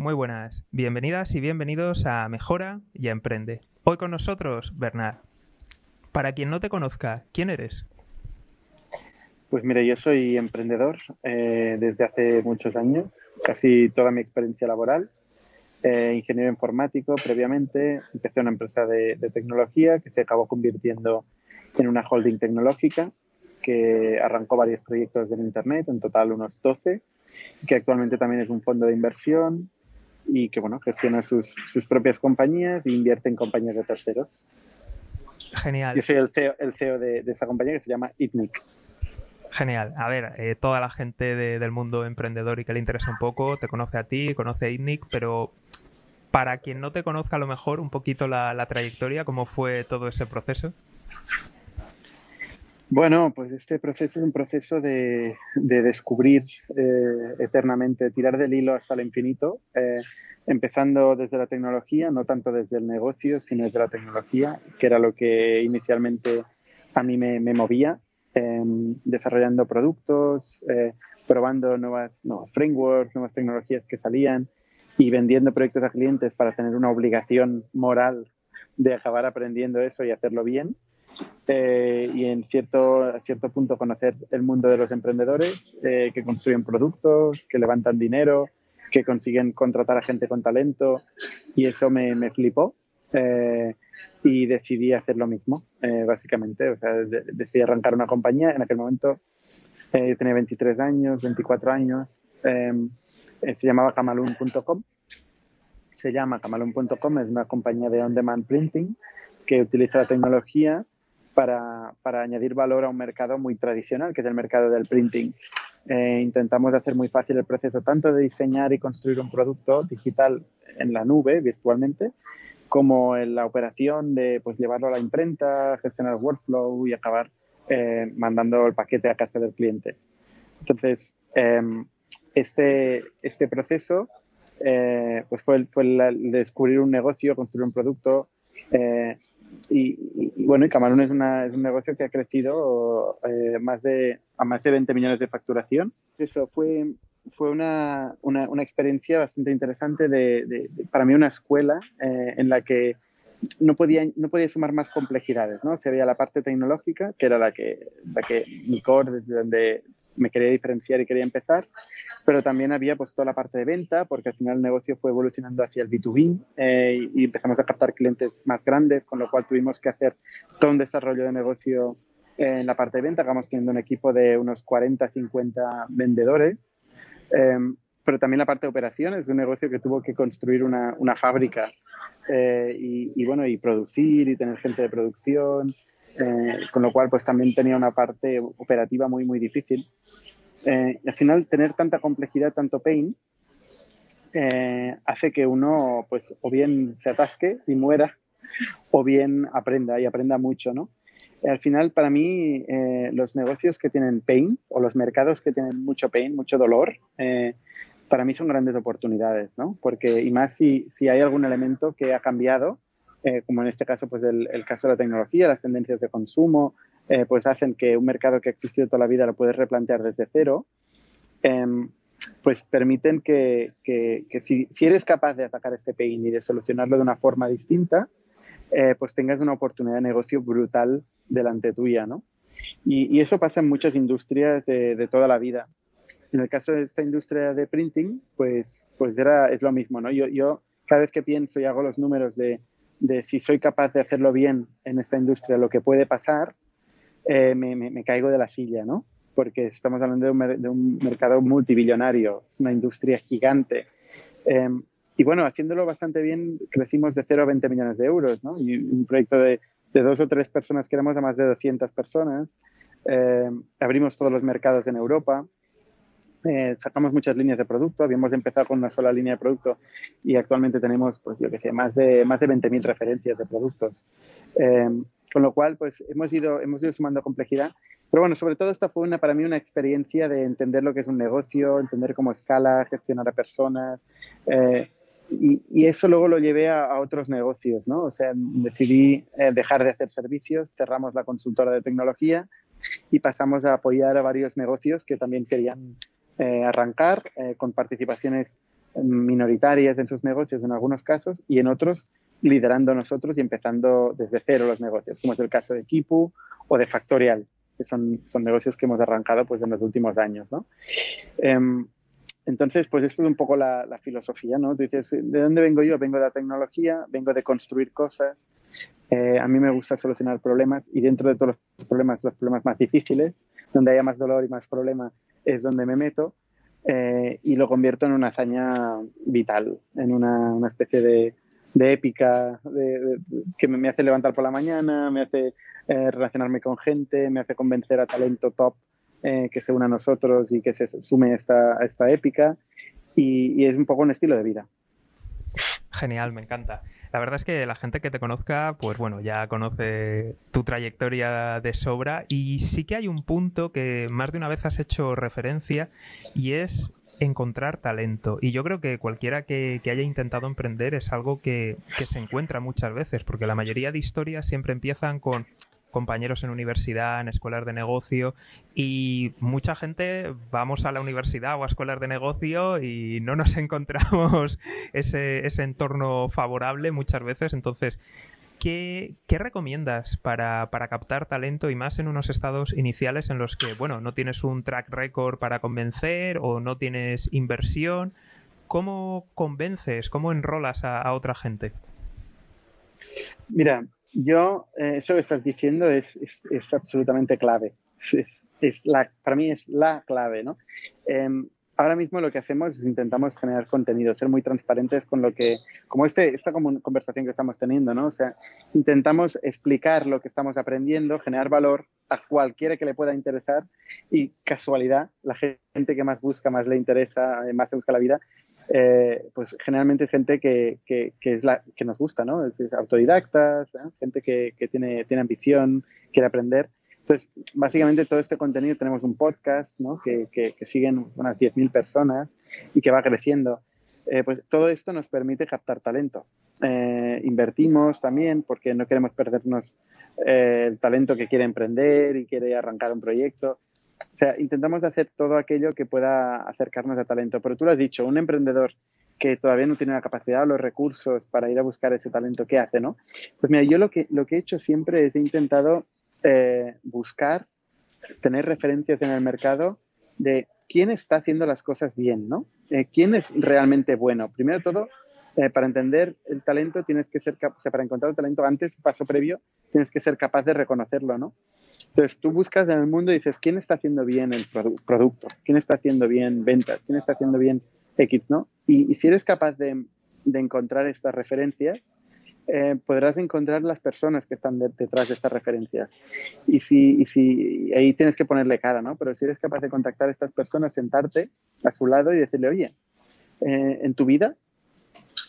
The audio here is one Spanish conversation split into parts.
Muy buenas, bienvenidas y bienvenidos a Mejora y a Emprende. Hoy con nosotros, Bernard. Para quien no te conozca, ¿quién eres? Pues mire, yo soy emprendedor eh, desde hace muchos años, casi toda mi experiencia laboral. Eh, ingeniero informático previamente, empecé una empresa de, tecnología que se acabó convirtiendo en una holding tecnológica que arrancó varios proyectos en Internet, en total unos 12, que actualmente también es un fondo de inversión y que bueno, gestiona sus, sus propias compañías e invierte en compañías de terceros. Genial. Yo soy el CEO, el CEO de, de esta compañía que se llama ITNIC. Genial. A ver, eh, toda la gente de, del mundo emprendedor y que le interesa un poco te conoce a ti, conoce a ITNIC, pero para quien no te conozca a lo mejor un poquito la, la trayectoria, ¿cómo fue todo ese proceso? Bueno, pues este proceso es un proceso de, de descubrir eh, eternamente, tirar del hilo hasta el infinito, eh, empezando desde la tecnología, no tanto desde el negocio, sino desde la tecnología, que era lo que inicialmente a mí me, movía, eh, desarrollando productos, eh, probando nuevas, nuevos frameworks, nuevas tecnologías que salían y vendiendo proyectos a clientes para tener una obligación moral de acabar aprendiendo eso y hacerlo bien eh, y en cierto, a cierto punto conocer el mundo de los emprendedores eh, que construyen productos, que levantan dinero, que consiguen contratar a gente con talento y eso me, me flipó eh, y decidí hacer lo mismo, eh, básicamente. O sea, de, decidí arrancar una compañía. En aquel momento eh, tenía 23 años, 24 años. se llamaba camalun.com. Se llama camalun.com, es una compañía de on-demand printing que utiliza la tecnología para, para, añadir valor a un mercado muy tradicional, que es el mercado del printing. Eh, intentamos hacer muy fácil el proceso tanto de diseñar y construir un producto digital en la nube, virtualmente, como en la operación de pues, llevarlo a la imprenta, gestionar el workflow y acabar eh, mandando el paquete a casa del cliente. Entonces, eh, este, este proceso eh, pues fue, el, fue el, descubrir un negocio, construir un producto, y, y, bueno, y Camarón es, una, es, un negocio que ha crecido eh, más de, a más de 20 millones de facturación. Eso fue, fue una, una, una experiencia bastante interesante, de, de, de, para mí una escuela eh, en la que no podía, no podía sumar más complejidades. ¿no? Se había la parte tecnológica, que era la que, la que mi core, desde donde me quería diferenciar y quería empezar, pero también había pues toda la parte de venta, porque al final el negocio fue evolucionando hacia el B2B eh, y empezamos a captar clientes más grandes, con lo cual tuvimos que hacer todo un desarrollo de negocio en la parte de venta, acabamos teniendo un equipo de unos 40, 50 vendedores, eh, pero también la parte de operaciones, de un negocio que tuvo que construir una, una fábrica eh, y, y, bueno, y producir y tener gente de producción, eh, con lo cual pues también tenía una parte operativa muy muy difícil. Eh, al final tener tanta complejidad, tanto pain, eh, hace que uno pues o bien se atasque y muera o bien aprenda y aprenda mucho, ¿no? Al final, para mí, eh, los negocios que tienen pain o los mercados que tienen mucho pain, mucho dolor, eh, para mí son grandes oportunidades, ¿no? Porque, y más si, si hay algún elemento que ha cambiado, eh, como en este caso, pues el, el, caso de la tecnología, las tendencias de consumo, eh, pues hacen que un mercado que ha existido toda la vida lo puedes replantear desde cero, eh, pues permiten que, que, que si, si, eres capaz de atacar este pain y de solucionarlo de una forma distinta, eh, pues tengas una oportunidad de negocio brutal delante tuya, ¿no? Y, y eso pasa en muchas industrias de, de, toda la vida. En el caso de esta industria de printing, pues, pues era, es lo mismo, ¿no? Yo, yo cada vez que pienso y hago los números de, de si soy capaz de hacerlo bien en esta industria, lo que puede pasar, eh, me, caigo de la silla, ¿no? Porque estamos hablando de un, de un mercado multibillonario, una industria gigante. Eh, y bueno, haciéndolo bastante bien, crecimos de 0 a 20 millones de euros, ¿no? Y un proyecto de, de dos o tres personas que éramos a más de 200 personas. Eh, abrimos todos los mercados en Europa. Eh, sacamos muchas líneas de producto. Habíamos empezado con una sola línea de producto y actualmente tenemos, pues yo que sé, más de, más de 20.000 referencias de productos. Eh, con lo cual, pues hemos ido, sumando complejidad. Pero bueno, sobre todo esta fue una, para mí una experiencia de entender lo que es un negocio, entender cómo escala, gestionar a personas. Eh, y, y, eso luego lo llevé a, a, otros negocios, ¿no? O sea, decidí eh, dejar de hacer servicios, cerramos la consultora de tecnología y pasamos a apoyar a varios negocios que también querían eh, arrancar eh, con participaciones minoritarias en sus negocios en algunos casos y en otros liderando nosotros y empezando desde cero los negocios, como es el caso de Kipu o de Factorial, que son, son negocios que hemos arrancado pues, en los últimos años. ¿no? Em, entonces, pues esto es un poco la, filosofía, ¿no? Tú dices, ¿de dónde vengo yo? Vengo de la tecnología, vengo de construir cosas. Eh, a mí me gusta solucionar problemas y dentro de todos los problemas, los problemas más difíciles, donde haya más dolor y más problema, es donde me meto eh, y lo convierto en una hazaña vital, en una, una especie de, de épica que me hace levantar por la mañana, me hace eh, relacionarme con gente, me hace convencer a talento top eh, que se una a nosotros y que se sume a esta, esta épica. Y, es un poco un estilo de vida. Genial, me encanta. La verdad es que la gente que te conozca, pues bueno, ya conoce tu trayectoria de sobra y sí que hay un punto que más de una vez has hecho referencia y es encontrar talento. Y yo creo que cualquiera que, haya intentado emprender es algo que, se encuentra muchas veces, porque la mayoría de historias siempre empiezan con compañeros en universidad, en escuelas de negocio y mucha gente vamos a la universidad o a escuelas de negocio y no nos encontramos ese, entorno favorable muchas veces. Entonces, ¿Qué, ¿qué, recomiendas para, captar talento y más en unos estados iniciales en los que, bueno, no tienes un track record para convencer o no tienes inversión? ¿Cómo convences, cómo enrolas a otra gente? Mira, yo, eh, eso que estás diciendo es, es, absolutamente clave. Es, la, para mí es la clave, ¿no? Em, ahora mismo lo que hacemos es intentamos generar contenido, ser muy transparentes con lo que, como este, esta conversación que estamos teniendo, ¿no? O sea, intentamos explicar lo que estamos aprendiendo, generar valor a cualquiera que le pueda interesar y casualidad, la gente que más busca, más le interesa, más se busca la vida, eh, pues generalmente gente que, que, es la, que nos gusta, ¿no? Es, autodidactas, ¿eh? gente que, que, tiene, tiene ambición, quiere aprender. Entonces, básicamente todo este contenido tenemos un podcast, ¿no? Que, siguen unas 10.000 personas y que va creciendo. Eh, pues todo esto nos permite captar talento. invertimos también porque no queremos perdernos el talento que quiere emprender y quiere arrancar un proyecto. O sea, intentamos hacer todo aquello que pueda acercarnos a talento. Pero tú lo has dicho, un emprendedor que todavía no tiene la capacidad o los recursos para ir a buscar ese talento, ¿qué hace, no? Pues mira, yo lo que, he hecho siempre es he intentado eh, buscar, tener referencias en el mercado de quién está haciendo las cosas bien, ¿no? Eh, ¿Quién es realmente bueno? Primero todo, eh, para entender el talento tienes que ser, o sea, para encontrar el talento antes, paso previo, tienes que ser capaz de reconocerlo, ¿no? Entonces tú buscas en el mundo y dices, ¿quién está haciendo bien el producto? ¿Quién está haciendo bien ventas? ¿Quién está haciendo bien X? ¿no? Y, si eres capaz de, encontrar estas referencias, eh, podrás encontrar las personas que están detrás de estas referencias. Y si, y si ahí tienes que ponerle cara, ¿no? Pero si eres capaz de contactar a estas personas, sentarte a su lado y decirle, oye, eh, en tu vida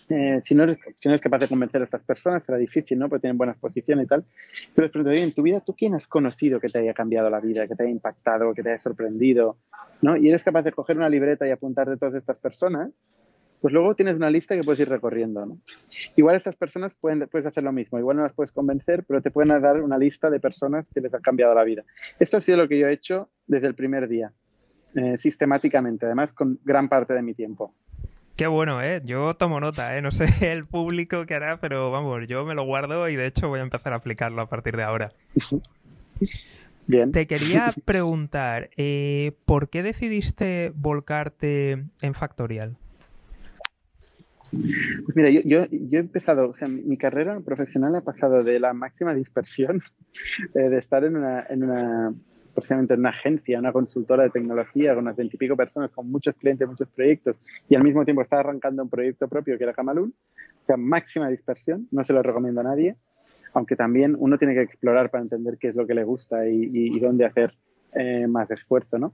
eh, si, no eres, si no eres capaz de convencer a estas personas, será difícil, ¿no? Porque tienen buenas posiciones y tal. Tú les preguntas, en tu vida, ¿tú quién has conocido que te haya cambiado la vida, que te haya impactado, que te haya sorprendido? ¿no? Y eres capaz de coger una libreta y apuntar de todas estas personas, pues luego tienes una lista que puedes ir recorriendo, ¿no? Igual estas personas pueden, puedes hacer lo mismo, igual no las puedes convencer, pero te pueden dar una lista de personas que les han cambiado la vida. Esto ha sido lo que yo he hecho desde el primer día, eh, sistemáticamente, además con gran parte de mi tiempo. Qué bueno, ¿eh? Yo tomo nota, ¿eh? No sé el público que hará, pero vamos, yo me lo guardo y de hecho voy a empezar a aplicarlo a partir de ahora. Bien. Te quería preguntar, eh, ¿por qué decidiste volcarte en Factorial? Pues mira, yo, yo, he empezado, o sea, mi, carrera profesional ha pasado de la máxima dispersión, eh, de estar en una, en una precisamente en una agencia, una consultora de tecnología con unas veintipico personas, con muchos clientes, muchos proyectos, y al mismo tiempo estaba arrancando un proyecto propio que era Camalún, o sea, máxima dispersión, no se lo recomiendo a nadie, aunque también uno tiene que explorar para entender qué es lo que le gusta y, dónde hacer eh, más esfuerzo, ¿no?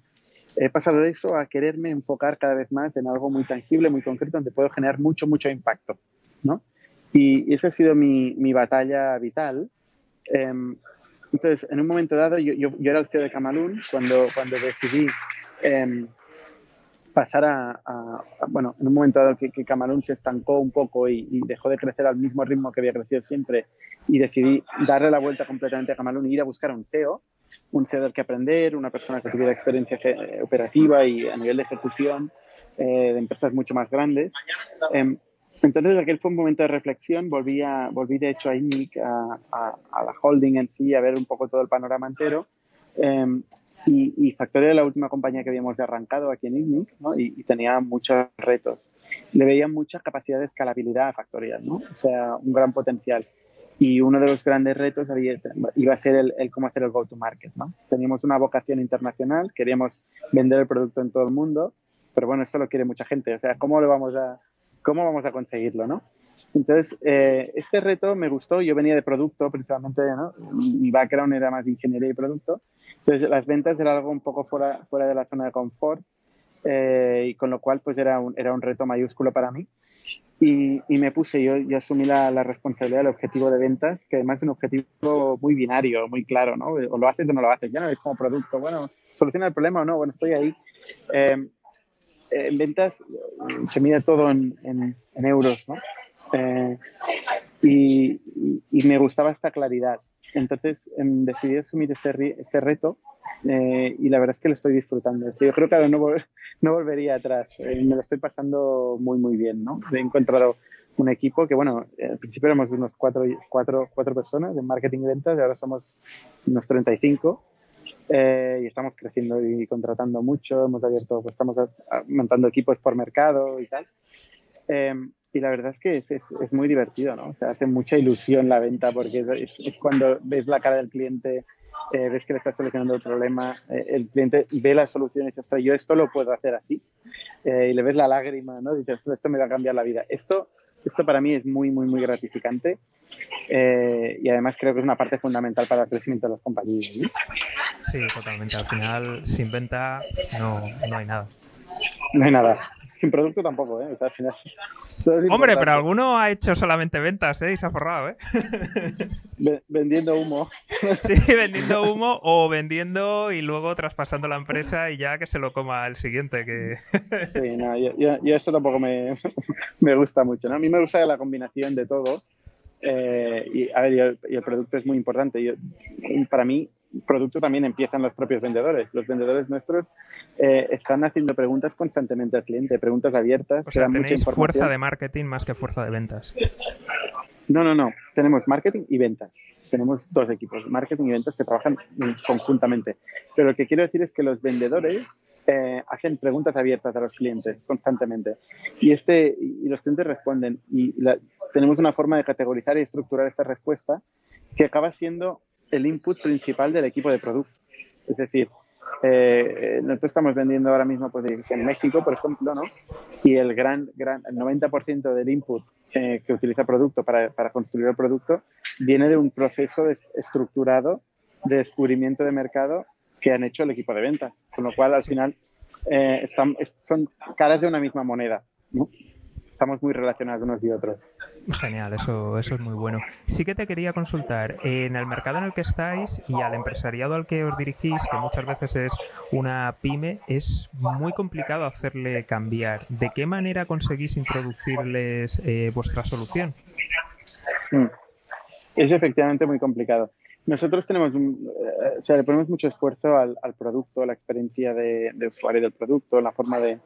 He pasado de eso a quererme enfocar cada vez más en algo muy tangible, muy concreto, donde puedo generar mucho, mucho impacto, ¿no? Y, esa ha sido mi, batalla vital. Em, entonces, en un momento dado, yo, yo, era el CEO de Camalún cuando, cuando decidí em, pasar a, bueno, en un momento dado que, que Camalún se estancó un poco y, dejó de crecer al mismo ritmo que había crecido siempre y decidí darle la vuelta completamente a Camalún y ir a buscar un CEO, un CEO del que aprender, una persona que tuviera experiencia operativa y a nivel de ejecución de empresas mucho más grandes. Em, entonces aquel fue un momento de reflexión, volví, a, volví de hecho a INIC, a, a, la holding en sí, a ver un poco todo el panorama entero. Em, y, y, Factoria era la última compañía que habíamos arrancado aquí en INIC ¿no? y, tenía muchos retos. Le veía mucha capacidad de escalabilidad a Factoria, ¿no? o sea, un gran potencial. Y uno de los grandes retos había, iba a ser el, el cómo hacer el go-to-market. ¿no? Teníamos una vocación internacional, queríamos vender el producto en todo el mundo, pero bueno, esto lo quiere mucha gente. O sea, ¿cómo lo vamos a, ¿Cómo vamos a conseguirlo, no? Entonces, eh, este reto me gustó. Yo venía de producto, principalmente, ¿no? Mi background era más de ingeniería y producto. Entonces, las ventas era algo un poco fuera, fuera de la zona de confort. Eh, y con lo cual, pues era un, era un reto mayúsculo para mí. Y, y me puse, yo, yo asumí la, la, responsabilidad del objetivo de ventas, que además es un objetivo muy binario, muy claro, ¿no? O lo haces o no lo haces. Ya no es como producto, bueno, soluciona el problema o no, bueno, estoy ahí. Eh, en ventas se mide todo en, en, euros, ¿no? Eh, y, y, me gustaba esta claridad. Entonces em, decidí asumir este, este reto eh, y la verdad es que lo estoy disfrutando. Yo creo que ahora no, no volvería atrás. Eh, me lo estoy pasando muy, muy bien, ¿no? He encontrado un equipo que, bueno, al principio éramos unos cuatro, cuatro, cuatro personas en marketing y ventas y ahora somos unos 35 eh, y estamos creciendo y contratando mucho, hemos abierto, pues estamos montando equipos por mercado y tal. Em, y la verdad es que es, es, muy divertido, ¿no? O sea, hace mucha ilusión la venta porque es, cuando ves la cara del cliente, eh, ves que le estás solucionando el problema, eh, el cliente ve la solución y dice, ostras, yo esto lo puedo hacer así. y le ves la lágrima, ¿no? Dices, esto me va a cambiar la vida. Esto, esto para mí es muy, muy, muy gratificante eh, y además creo que es una parte fundamental para el crecimiento de las compañías. Sí, totalmente. Al final, sin venta no, no hay nada. No hay nada. Sin producto tampoco, ¿eh? al final, Hombre, pero alguno ha hecho solamente ventas, ¿eh? Y se ha forrado, ¿eh? vendiendo humo. Sí, vendiendo humo o vendiendo y luego traspasando la empresa y ya que se lo coma el siguiente. Que... Sí, no, y eso tampoco me, me gusta mucho, ¿no? A mí me gusta la combinación de todo eh, y, a ver, y el, producto es muy importante. Yo, para mí, el producto también empieza en los propios vendedores. Los vendedores nuestros eh, están haciendo preguntas constantemente al cliente, preguntas abiertas. O sea, tenéis fuerza de marketing más que fuerza de ventas. No, no, no. Tenemos marketing y ventas. Tenemos dos equipos, marketing y ventas, que trabajan conjuntamente. Pero lo que quiero decir es que los vendedores eh, hacen preguntas abiertas a los clientes constantemente. Y, este, y los clientes responden. Y tenemos una forma de categorizar y estructurar esta respuesta que acaba siendo el input principal del equipo de producto. Es decir, eh, nosotros estamos vendiendo ahora mismo pues, en México, por ejemplo, ¿no? y el gran, gran el 90% del input eh, que utiliza producto para, para, construir el producto viene de un proceso estructurado de descubrimiento de mercado que han hecho el equipo de venta. Con lo cual, al final, eh, están, son caras de una misma moneda. ¿no? Estamos muy relacionados unos y otros. Genial, eso, eso es muy bueno. Sí que te quería consultar, en el mercado en el que estáis y al empresariado al que os dirigís, que muchas veces es una pyme, es muy complicado hacerle cambiar. ¿De qué manera conseguís introducirles eh, vuestra solución? Mm. Es efectivamente muy complicado. Nosotros tenemos, eh, o sea, le ponemos mucho esfuerzo al, producto, a la experiencia de, usuario del producto, la forma de,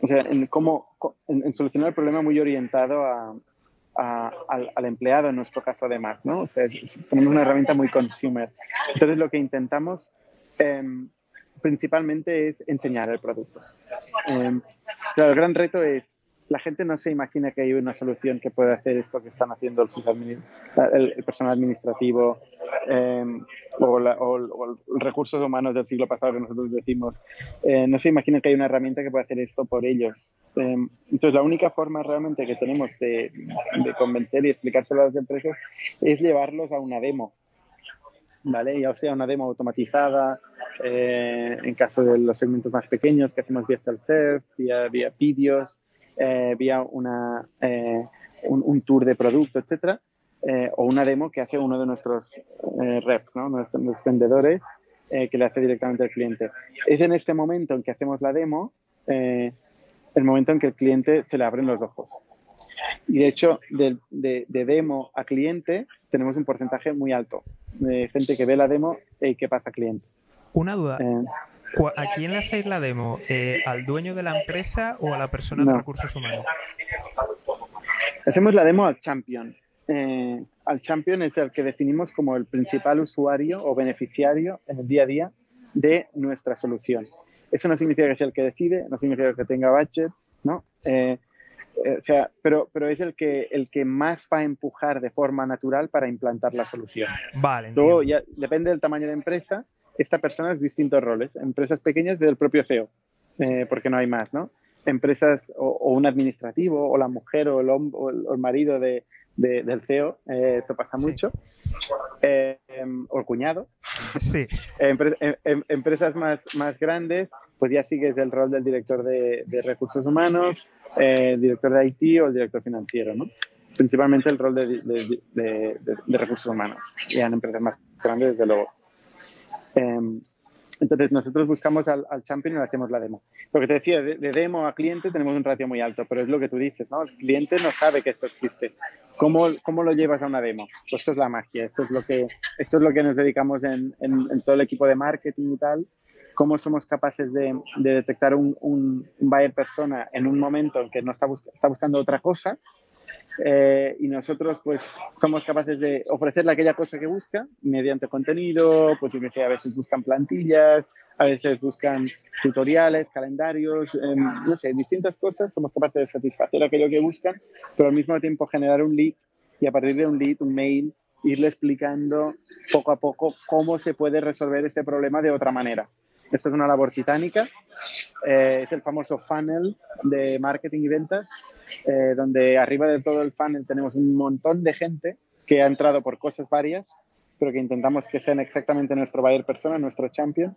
o sea, en cómo, en, solucionar el problema muy orientado a, al, empleado, en nuestro caso además, ¿no? O sea, tenemos una herramienta muy consumer. Entonces, lo que intentamos em, principalmente es enseñar el producto. Eh, el gran reto es la gente no se imagina que hay una solución que puede hacer esto que están haciendo el, el personal administrativo eh, o, los recursos humanos del siglo pasado que nosotros decimos. Eh, no se imagina que hay una herramienta que puede hacer esto por ellos. Eh, entonces, la única forma realmente que tenemos de, de convencer y explicárselo a las empresas es llevarlos a una demo. ¿vale? Ya sea una demo automatizada, en caso de los segmentos más pequeños que hacemos vía self-serve, vía, vía vídeos, eh, vía una, eh, un, tour de producto, etcétera, eh, o una demo que hace uno de nuestros reps, ¿no? nuestros, vendedores, que le hace directamente al cliente. Es en este momento en que hacemos la demo, el momento en que el cliente se le abren los ojos. Y de hecho, de, de, demo a cliente tenemos un porcentaje muy alto de gente que ve la demo y que pasa a cliente. Una duda. ¿A quién le hacéis la demo? Eh, ¿Al dueño de la empresa o a la persona de recursos humanos? Hacemos la demo al champion. Eh, al champion es el que definimos como el principal usuario o beneficiario en el día a día de nuestra solución. Eso no significa que sea el que decide, no significa que tenga budget, ¿no? Eh, o sea, pero, pero es el que, el que más va a empujar de forma natural para implantar la solución. Vale. Luego, ya depende del tamaño de empresa, esta persona es distintos roles. Empresas pequeñas del propio CEO, eh, porque no hay más, ¿no? Empresas o, un administrativo o la mujer o el, o el, marido de, del CEO, eh, eso pasa mucho, eh, o el cuñado. Sí. Em, em, empresas más, más grandes, pues ya sigues el rol del director de, recursos humanos, director de IT o el director financiero, ¿no? Principalmente el rol de, de recursos humanos, ya en empresas más grandes, desde luego. Em, entonces nosotros buscamos al, champion y le hacemos la demo. Lo que te decía, de, demo a cliente tenemos un ratio muy alto, pero es lo que tú dices, ¿no? El cliente no sabe que esto existe. ¿Cómo, cómo lo llevas a una demo? Pues esto es la magia, esto es lo que, esto es lo que nos dedicamos en, en, todo el equipo de marketing y tal. Cómo somos capaces de, de detectar un, un, buyer persona en un momento en que no está, está buscando otra cosa eh, y nosotros pues somos capaces de ofrecerle aquella cosa que busca mediante contenido, pues yo que sé, a veces buscan plantillas, a veces buscan tutoriales, calendarios, em, no sé, distintas cosas, somos capaces de satisfacer aquello que buscan, pero al mismo tiempo generar un lead y a partir de un lead, un mail, irle explicando poco a poco cómo se puede resolver este problema de otra manera. Esto es una labor titánica, eh, es el famoso funnel de marketing y ventas, eh, donde arriba de todo el funnel tenemos un montón de gente que ha entrado por cosas varias, pero que intentamos que sean exactamente nuestro buyer persona, nuestro champion,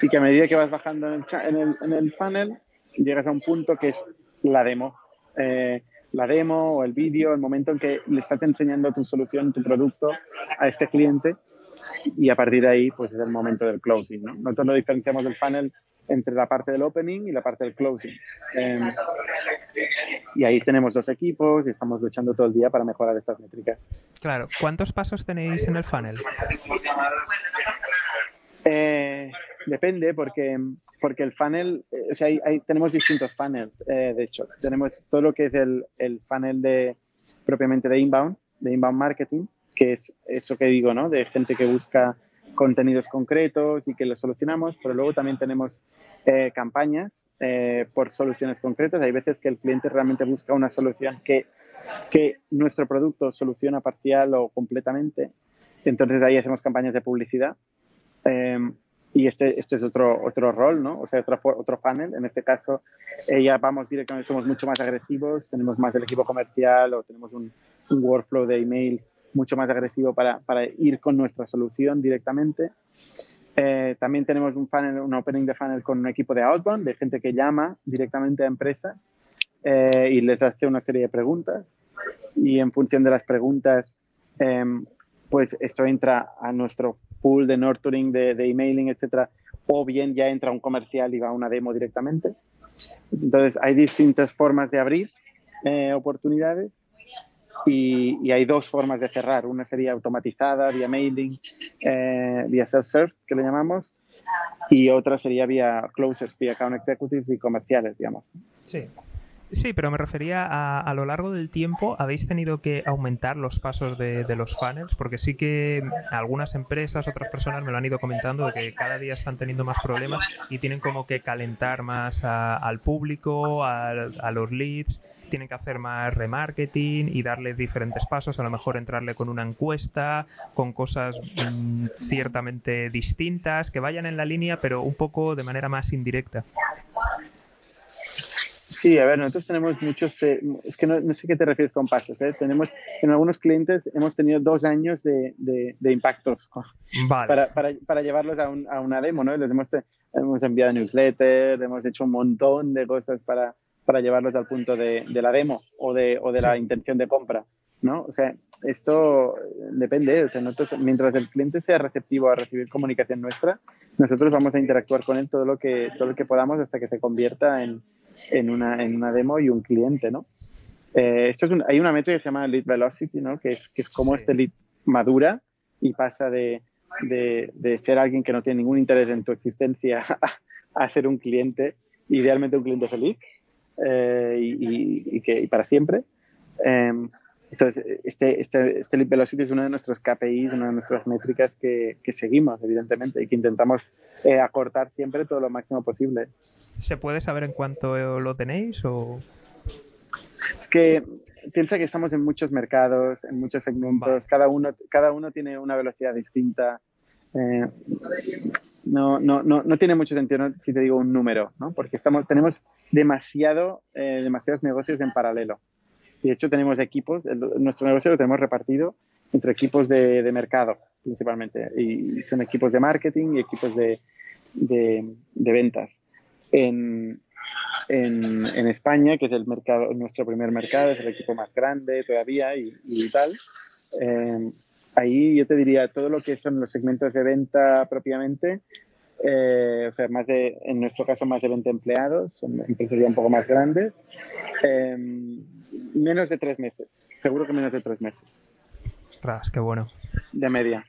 y que a medida que vas bajando en el, en el, funnel, llegas a un punto que es la demo. Eh, la demo o el vídeo, el momento en que le estás enseñando tu solución, tu producto a este cliente y a partir de ahí pues es el momento del closing. ¿no? Nosotros lo diferenciamos del funnel entre la parte del opening y la parte del closing. Em, y ahí tenemos dos equipos y estamos luchando todo el día para mejorar estas métricas. Claro, ¿cuántos pasos tenéis en el funnel? Eh, depende porque, porque el funnel, eh, o sea, hay, tenemos distintos funnels, eh, de hecho. Tenemos todo lo que es el, el funnel de propiamente de inbound, de inbound marketing, que es eso que digo, ¿no? De gente que busca contenidos concretos y que los solucionamos, pero luego también tenemos eh, campañas eh, por soluciones concretas. Hay veces que el cliente realmente busca una solución que, que nuestro producto soluciona parcial o completamente. Entonces ahí hacemos campañas de publicidad. Em, y este, este es otro, otro rol, ¿no? O sea, otro, otro funnel. En este caso, eh, ya vamos directamente, somos mucho más agresivos, tenemos más del equipo comercial o tenemos un workflow de emails mucho más agresivo para, para ir con nuestra solución directamente. Eh, también tenemos un funnel, un opening de funnel con un equipo de outbound, de gente que llama directamente a empresas eh, y les hace una serie de preguntas. Y en función de las preguntas, em, pues esto entra a nuestro pool de nurturing, de, de emailing, etcétera, o bien ya entra un comercial y va a una demo directamente. Entonces, hay distintas formas de abrir eh, oportunidades y, hay dos formas de cerrar. Una sería automatizada, vía mailing, eh, vía self-serve, que le llamamos, y otra sería vía closers, vía account executives y comerciales, digamos. Sí. Sí, pero me refería a, a lo largo del tiempo, ¿habéis tenido que aumentar los pasos de, de, los funnels? Porque sí que algunas empresas, otras personas me lo han ido comentando, de que cada día están teniendo más problemas y tienen como que calentar más al público, a, a los leads tienen que hacer más remarketing y darle diferentes pasos, a lo mejor entrarle con una encuesta, con cosas mm, ciertamente distintas, que vayan en la línea, pero un poco de manera más indirecta. Sí, a ver, nosotros tenemos muchos, eh, es que no, sé qué te refieres con pasos, ¿eh? tenemos, en algunos clientes hemos tenido dos años de, de, impactos para, para, para, llevarlos a, un, a, una demo, ¿no? Les hemos, hemos enviado newsletter, hemos hecho un montón de cosas para, para llevarlos al punto de, de la demo o de, o de la intención de compra, ¿no? O sea, esto depende, o sea, nosotros, mientras el cliente sea receptivo a recibir comunicación nuestra, nosotros vamos a interactuar con él todo lo que, todo lo que podamos hasta que se convierta en, en, una, en una demo y un cliente, ¿no? Eh, esto es hay una métrica que se llama lead velocity, ¿no? Que es, que es como este lead madura y pasa de de, ser alguien que no tiene ningún interés en tu existencia a, ser un cliente, idealmente un cliente feliz eh, y, que, para siempre. Em, entonces, este, este, este Lead Velocity es uno de nuestros KPIs, una de nuestras métricas que, que seguimos, evidentemente, y que intentamos eh, acortar siempre todo lo máximo posible. ¿Se puede saber en cuánto lo tenéis o...? Es que piensa que estamos en muchos mercados, en muchos segmentos, cada uno, cada uno tiene una velocidad distinta. Eh, no, no, no, no, tiene mucho sentido si te digo un número, ¿no? porque estamos, tenemos demasiado, eh, demasiados negocios en paralelo. Y de hecho tenemos equipos, nuestro negocio lo tenemos repartido entre equipos de, de mercado principalmente, y son equipos de marketing y equipos de, de, de ventas. En, en, España, que es el mercado, nuestro primer mercado, es el equipo más grande todavía y, tal. Eh, ahí yo te diría todo lo que son los segmentos de venta propiamente, eh, o sea, más de, en nuestro caso más de 20 empleados, son empresas ya un poco más grandes, eh, menos de tres meses, seguro que menos de tres meses. Ostras, qué bueno. De media.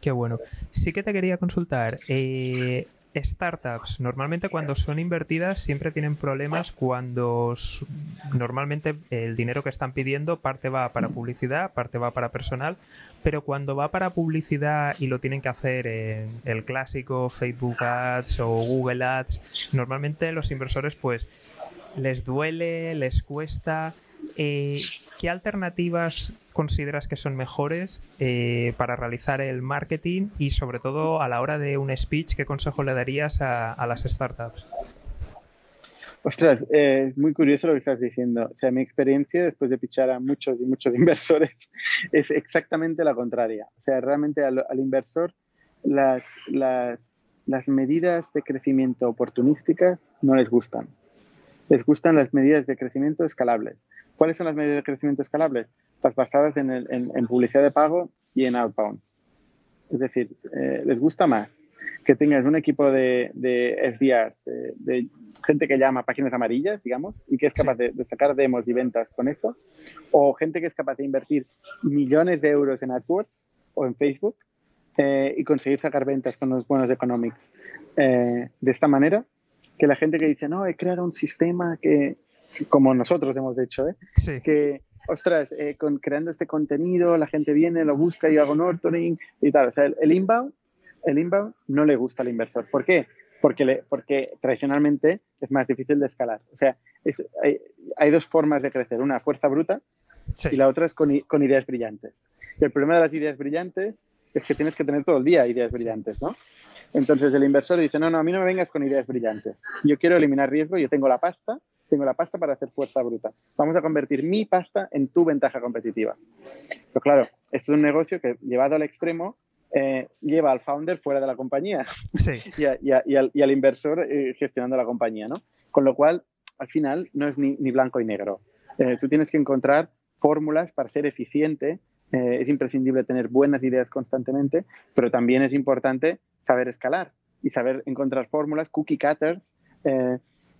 Qué bueno. Sí que te quería consultar. Eh, startups normalmente cuando son invertidas siempre tienen problemas cuando normalmente el dinero que están pidiendo parte va para publicidad, parte va para personal, pero cuando va para publicidad y lo tienen que hacer en el clásico Facebook Ads o Google Ads, normalmente los inversores pues les duele, les cuesta. Eh, ¿Qué alternativas consideras que son mejores eh, para realizar el marketing y sobre todo a la hora de un speech, qué consejo le darías a, las startups? Ostras, eh, es muy curioso lo que estás diciendo. O sea, mi experiencia después de pichar a muchos y muchos inversores es exactamente la contraria. O sea, realmente al, inversor las, las, las medidas de crecimiento oportunísticas no les gustan. Les gustan las medidas de crecimiento escalables. ¿Cuáles son las medidas de crecimiento escalables? Estás basadas en, en, publicidad de pago y en outbound. Es decir, eh, les gusta más que tengas un equipo de, de SDRs, de, gente que llama páginas amarillas, digamos, y que es capaz de, sacar demos y ventas con eso, o gente que es capaz de invertir millones de euros en AdWords o en Facebook eh, y conseguir sacar ventas con los buenos economics eh, de esta manera, que la gente que dice, no, he creado un sistema que, como nosotros hemos hecho, ¿eh? que ostras, eh, con, creando este contenido, la gente viene, lo busca, yo hago nurturing y tal. O sea, el, inbound, el inbound no le gusta al inversor. ¿Por qué? Porque, le, porque tradicionalmente es más difícil de escalar. O sea, hay, dos formas de crecer. Una, fuerza bruta, y la otra es con, con, ideas brillantes. Y el problema de las ideas brillantes es que tienes que tener todo el día ideas brillantes, ¿no? Entonces el inversor dice, no, no, a mí no me vengas con ideas brillantes. Yo quiero eliminar riesgo, yo tengo la pasta, tengo la pasta para hacer fuerza bruta. Vamos a convertir mi pasta en tu ventaja competitiva. Pero claro, esto es un negocio que llevado al extremo eh, lleva al founder fuera de la compañía y, al, inversor eh, gestionando la compañía, ¿no? Con lo cual, al final, no es ni, blanco y negro. Eh, tú tienes que encontrar fórmulas para ser eficiente. es imprescindible tener buenas ideas constantemente, pero también es importante saber escalar y saber encontrar fórmulas, cookie cutters,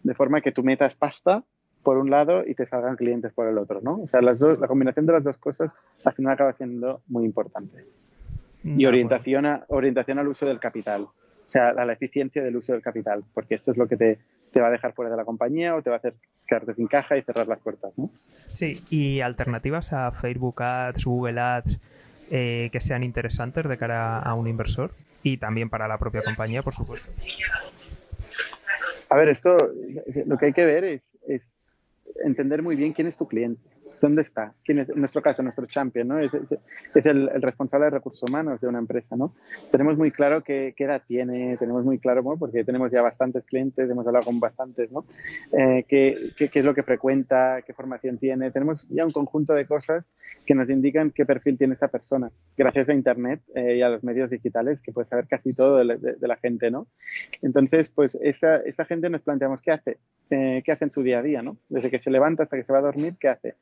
de forma que tú metas pasta por un lado y te salgan clientes por el otro, ¿no? O sea, las dos, la combinación de las dos cosas al final acaba siendo muy importante. Y orientación, a, orientación al uso del capital, o sea, a la eficiencia del uso del capital, porque esto es lo que te, te va a dejar fuera de la compañía o te va a hacer quedarte sin caja y cerrar las puertas, ¿no? Sí, y alternativas a Facebook Ads, Google Ads, eh, que sean interesantes de cara a un inversor y también para la propia compañía, por supuesto. A ver, esto lo que hay que ver es, es entender muy bien quién es tu cliente. ¿Dónde está? ¿Quién es, en nuestro caso, nuestro champion, ¿no? Es, es, el, responsable de recursos humanos de una empresa, ¿no? Tenemos muy claro qué, qué edad tiene, tenemos muy claro, porque tenemos ya bastantes clientes, hemos hablado con bastantes, ¿no? Eh, qué, qué, qué, es lo que frecuenta, qué formación tiene. Tenemos ya un conjunto de cosas que nos indican qué perfil tiene esta persona. Gracias a Internet eh, y a los medios digitales, que puedes saber casi todo de, la gente, ¿no? Entonces, pues esa, esa gente nos planteamos qué hace, eh, qué hace en su día a día, ¿no? Desde que se levanta hasta que se va a dormir, ¿qué hace?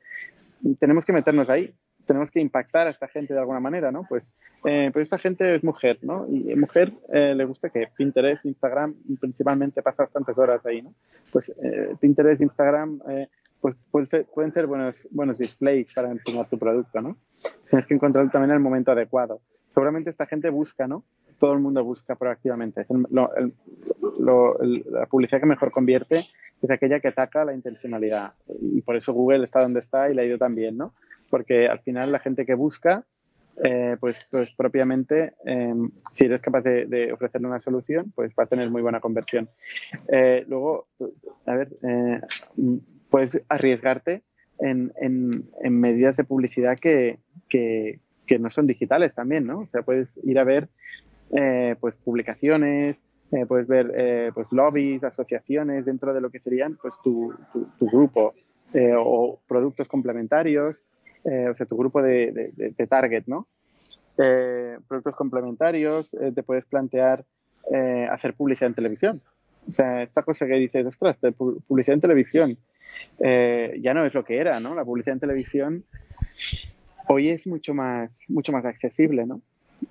Tenemos que meternos ahí, tenemos que impactar a esta gente de alguna manera, ¿no? Pues, eh, pues esta gente es mujer, ¿no? Y mujer eh, le gusta que Pinterest, Instagram, principalmente pasa bastantes horas ahí, ¿no? Pues eh, Pinterest, Instagram, eh, pues pueden ser, pueden ser buenos, buenos displays para enseñar tu producto, ¿no? Tienes que encontrar también el momento adecuado. seguramente esta gente busca, ¿no? Todo el mundo busca proactivamente. la publicidad que mejor convierte es aquella que ataca la intencionalidad. Y por eso Google está donde está y le ha ido también, ¿no? Porque al final la gente que busca, eh, pues, pues propiamente, em, si eres capaz de, ofrecerle una solución, pues va a tener muy buena conversión. Eh, luego, a ver, eh, puedes arriesgarte en, medidas de publicidad que, no son digitales también, ¿no? O sea, puedes ir a ver pues publicaciones, eh, puedes ver eh, pues lobbies, asociaciones dentro de lo que serían pues tu, tu, grupo eh, o productos complementarios, o sea, tu grupo de, de, target, ¿no? productos complementarios, te puedes plantear hacer publicidad en televisión. O sea, esta cosa que dices, ostras, publicidad en televisión, ya no es lo que era, ¿no? La publicidad en televisión hoy es mucho más, mucho más accesible, ¿no?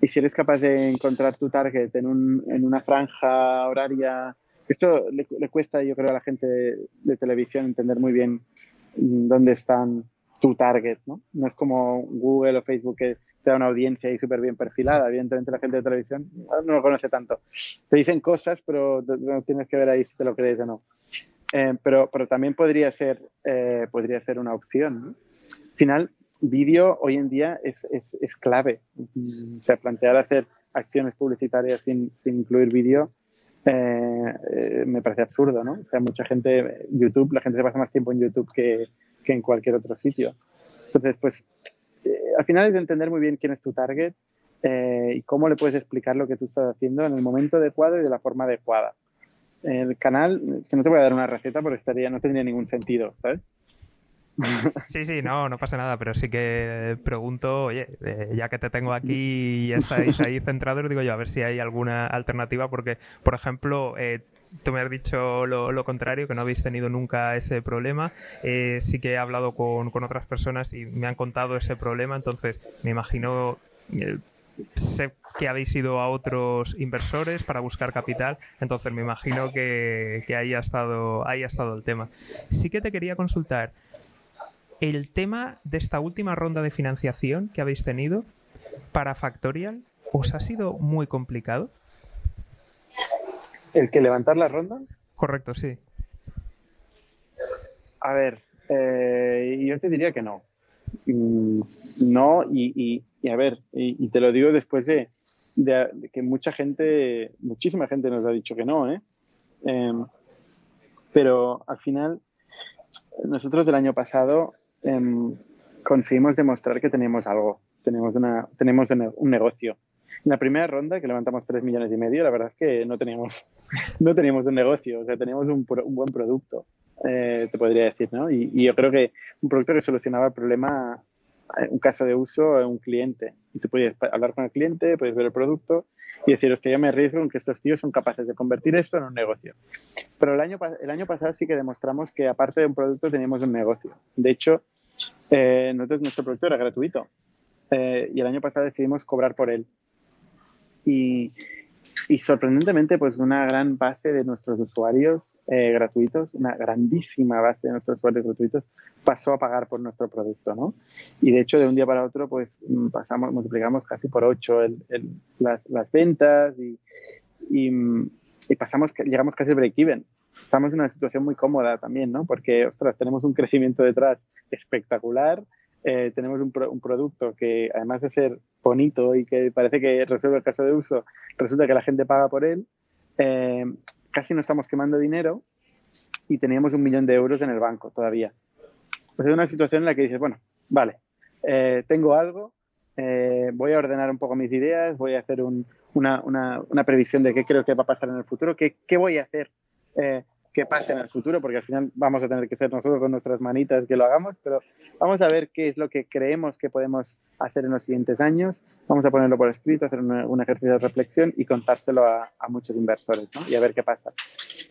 Y si eres capaz de encontrar tu target en, un, en una franja horaria, esto le, cuesta, yo creo, a la gente de, televisión entender muy bien dónde están tu target, ¿no? No es como Google o Facebook que te da una audiencia ahí súper bien perfilada. Evidentemente la gente de televisión no lo conoce tanto. Te dicen cosas, pero tienes que ver ahí si te lo crees o no. Eh, pero, pero también podría ser, eh, podría ser una opción. Al final, vídeo hoy en día es, es, clave. O sea, plantear hacer acciones publicitarias sin, sin incluir vídeo eh, eh, me parece absurdo, ¿no? O sea, mucha gente, YouTube, la gente se pasa más tiempo en YouTube que, que en cualquier otro sitio. Entonces, pues, eh, al final es de entender muy bien quién es tu target y cómo le puedes explicar lo que tú estás haciendo en el momento adecuado y de la forma adecuada. El canal, que no te voy a dar una receta porque estaría, no tendría ningún sentido, ¿sabes? Sí, sí, no, no pasa nada, pero sí que pregunto, oye, eh, ya que te tengo aquí y estáis ahí centrados, digo yo, a ver si hay alguna alternativa, porque, por ejemplo, eh, tú me has dicho lo, contrario, que no habéis tenido nunca ese problema. Eh, sí que he hablado con, otras personas y me han contado ese problema, entonces me imagino sé que habéis ido a otros inversores para buscar capital, entonces me imagino que, que ahí, estado, ahí ha estado el tema. Sí que te quería consultar, el tema de esta última ronda de financiación que habéis tenido para Factorial, ¿os ha sido muy complicado? ¿El que levantar la ronda? Correcto, sí. A ver, eh, yo te diría que no. Mm, no, y, a ver, y, te lo digo después de, que mucha gente, muchísima gente nos ha dicho que no, ¿eh? Em, pero al final, nosotros del año pasado Em, conseguimos demostrar que tenemos algo, tenemos, una, tenemos un negocio. En la primera ronda, que levantamos 3 millones y medio, la verdad es que no teníamos, no teníamos un negocio, o sea, teníamos un, un buen producto, eh, te podría decir, ¿no? Y, y, yo creo que un producto que solucionaba el problema, eh, un caso de uso a un cliente. Y tú puedes hablar con el cliente, puedes ver el producto y decir, hostia, yo me arriesgo en que estos tíos son capaces de convertir esto en un negocio. Pero el año, el año pasado sí que demostramos que aparte de un producto teníamos un negocio. De hecho, eh, nuestro producto era gratuito eh, y el año pasado decidimos cobrar por él. Y, y sorprendentemente, pues una gran base de nuestros usuarios eh, gratuitos, una grandísima base de nuestros usuarios gratuitos pasó a pagar por nuestro producto, ¿no? Y de hecho, de un día para otro, pues mm, pasamos, multiplicamos casi por ocho el, las, las, ventas y, y, mm, y, pasamos, llegamos casi al break-even. Estamos en una situación muy cómoda también, ¿no? Porque, ostras, tenemos un crecimiento detrás espectacular, eh, tenemos un, un, producto que además de ser bonito y que parece que resuelve el caso de uso, resulta que la gente paga por él. Eh, casi no estamos quemando dinero y teníamos un millón de euros en el banco todavía. Pues es una situación en la que dices, bueno, vale, eh, tengo algo, eh, voy a ordenar un poco mis ideas, voy a hacer una, una, previsión de qué creo que va a pasar en el futuro, qué voy a hacer eh, que pase en el futuro, porque al final vamos a tener que ser nosotros con nuestras manitas que lo hagamos, pero vamos a ver qué es lo que creemos que podemos hacer en los siguientes años, vamos a ponerlo por escrito, hacer un ejercicio de reflexión y contárselo a, muchos inversores ¿no? y a ver qué pasa.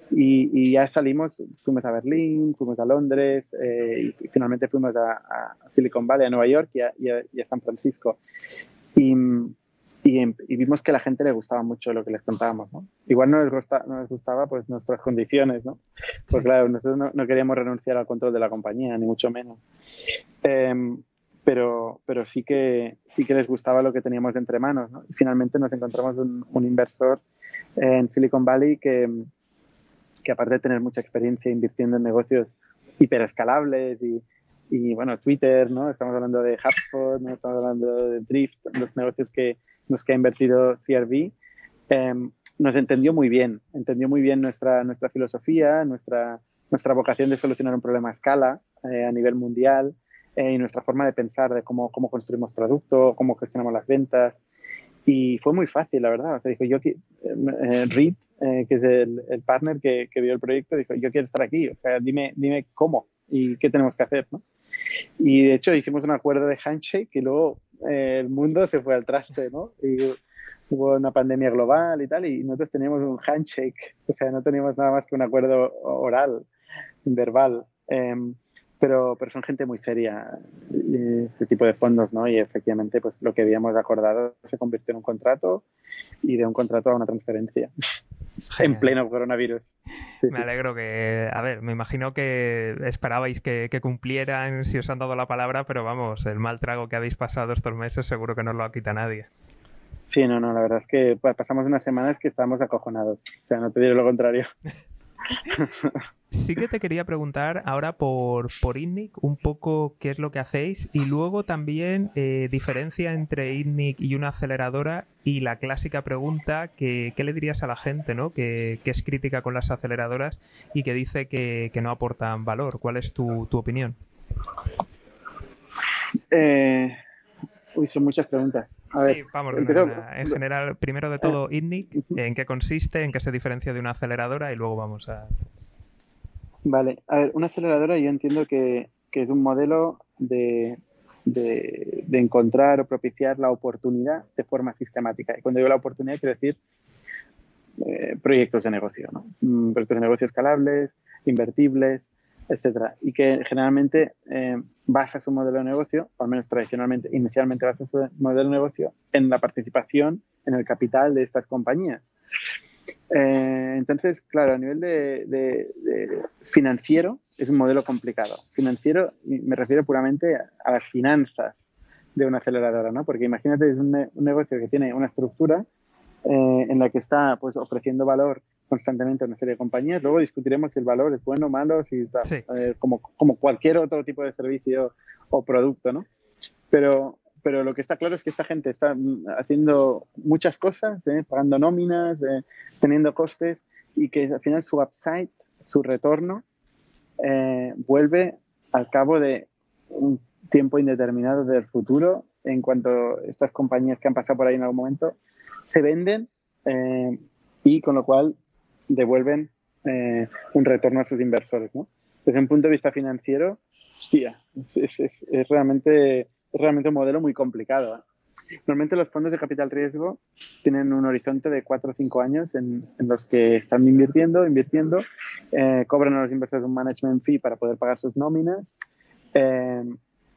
Y, ya salimos, fuimos a Berlín, fuimos a Londres eh, y finalmente fuimos a, Silicon Valley, a Nueva York y a, y a San Francisco. Y, y, vimos que a la gente le gustaba mucho lo que les contábamos, ¿no? Igual no les, gusta, no les gustaba pues nuestras condiciones, ¿no? Pues claro, nosotros no, queríamos renunciar al control de la compañía, ni mucho menos. Em, pero, pero sí, que, sí que les gustaba lo que teníamos entre manos. ¿no? finalmente nos encontramos un, un, inversor en Silicon Valley que, que, aparte de tener mucha experiencia invirtiendo en negocios hiperescalables y, y bueno, Twitter, ¿no? Estamos hablando de HubSpot, ¿no? estamos hablando de Drift, los negocios que, los que ha invertido CRV, eh, nos entendió muy bien, entendió muy bien nuestra, nuestra filosofía, nuestra, nuestra vocación de solucionar un problema a escala eh, a nivel mundial eh, y nuestra forma de pensar de cómo, cómo construimos producto, cómo gestionamos las ventas. Y fue muy fácil, la verdad. O sea, dijo, yo, eh, Reed, eh, que es el, el partner que, que, vio el proyecto, dijo, yo quiero estar aquí. O sea, dime, dime cómo y qué tenemos que hacer, ¿no? Y de hecho hicimos un acuerdo de handshake y luego el mundo se fue al traste, ¿no? Y hubo una pandemia global y tal, y nosotros teníamos un handshake, o sea, no teníamos nada más que un acuerdo oral, verbal. Eh, pero, pero son gente muy seria, este tipo de fondos, ¿no? Y efectivamente, pues lo que habíamos acordado se convirtió en un contrato y de un contrato a una transferencia. En pleno coronavirus. Sí, me alegro que, a ver, me imagino que esperabais que, que, cumplieran si os han dado la palabra, pero vamos, el mal trago que habéis pasado estos meses seguro que no lo quita nadie. Sí, no, no, la verdad es que pasamos unas semanas que estábamos acojonados. O sea, no te diré lo contrario. Sí que te quería preguntar ahora por, por un poco qué es lo que hacéis y luego también eh, diferencia entre ITNIC y una aceleradora y la clásica pregunta que ¿qué le dirías a la gente ¿no? que, que es crítica con las aceleradoras y que dice que, que no aportan valor. ¿Cuál es tu, tu opinión? Eh, uy, son muchas preguntas. A ver, sí, vamos, empezó... en general, primero de todo, ITNIC, en qué consiste, en qué se diferencia de una aceleradora y luego vamos a... Vale, a ver, una aceleradora yo entiendo que, que es un modelo de, de, de, encontrar o propiciar la oportunidad de forma sistemática. Y cuando digo la oportunidad, quiero decir eh, proyectos de negocio, ¿no? Mm, proyectos de negocio escalables, invertibles, etcétera. Y que generalmente eh, basa su modelo de negocio, al menos tradicionalmente, inicialmente basa su modelo de negocio en la participación en el capital de estas compañías. Eh, entonces, claro, a nivel de, financiero es un modelo complicado. Financiero me refiero puramente a, las finanzas de una aceleradora, ¿no? Porque imagínate, es un negocio que tiene una estructura eh, en la que está pues, ofreciendo valor constantemente una serie de compañías. Luego discutiremos si el valor es bueno o malo, si está, sí. eh, como, como cualquier otro tipo de servicio o producto, ¿no? Pero, pero lo que está claro es que esta gente está haciendo muchas cosas, ¿eh? pagando nóminas, eh, teniendo costes y que al final su upside, su retorno, eh, vuelve al cabo de un tiempo indeterminado del futuro en cuanto estas compañías que han pasado por ahí en algún momento se venden eh, y con lo cual devuelven eh, un retorno a sus inversores. ¿no? Desde un punto de vista financiero, hostia, es, es, es realmente es realmente un modelo muy complicado. ¿eh? Normalmente los fondos de capital riesgo tienen un horizonte de 4 o 5 años en, en, los que están invirtiendo, invirtiendo, eh, cobran a los inversores un management fee para poder pagar sus nóminas eh,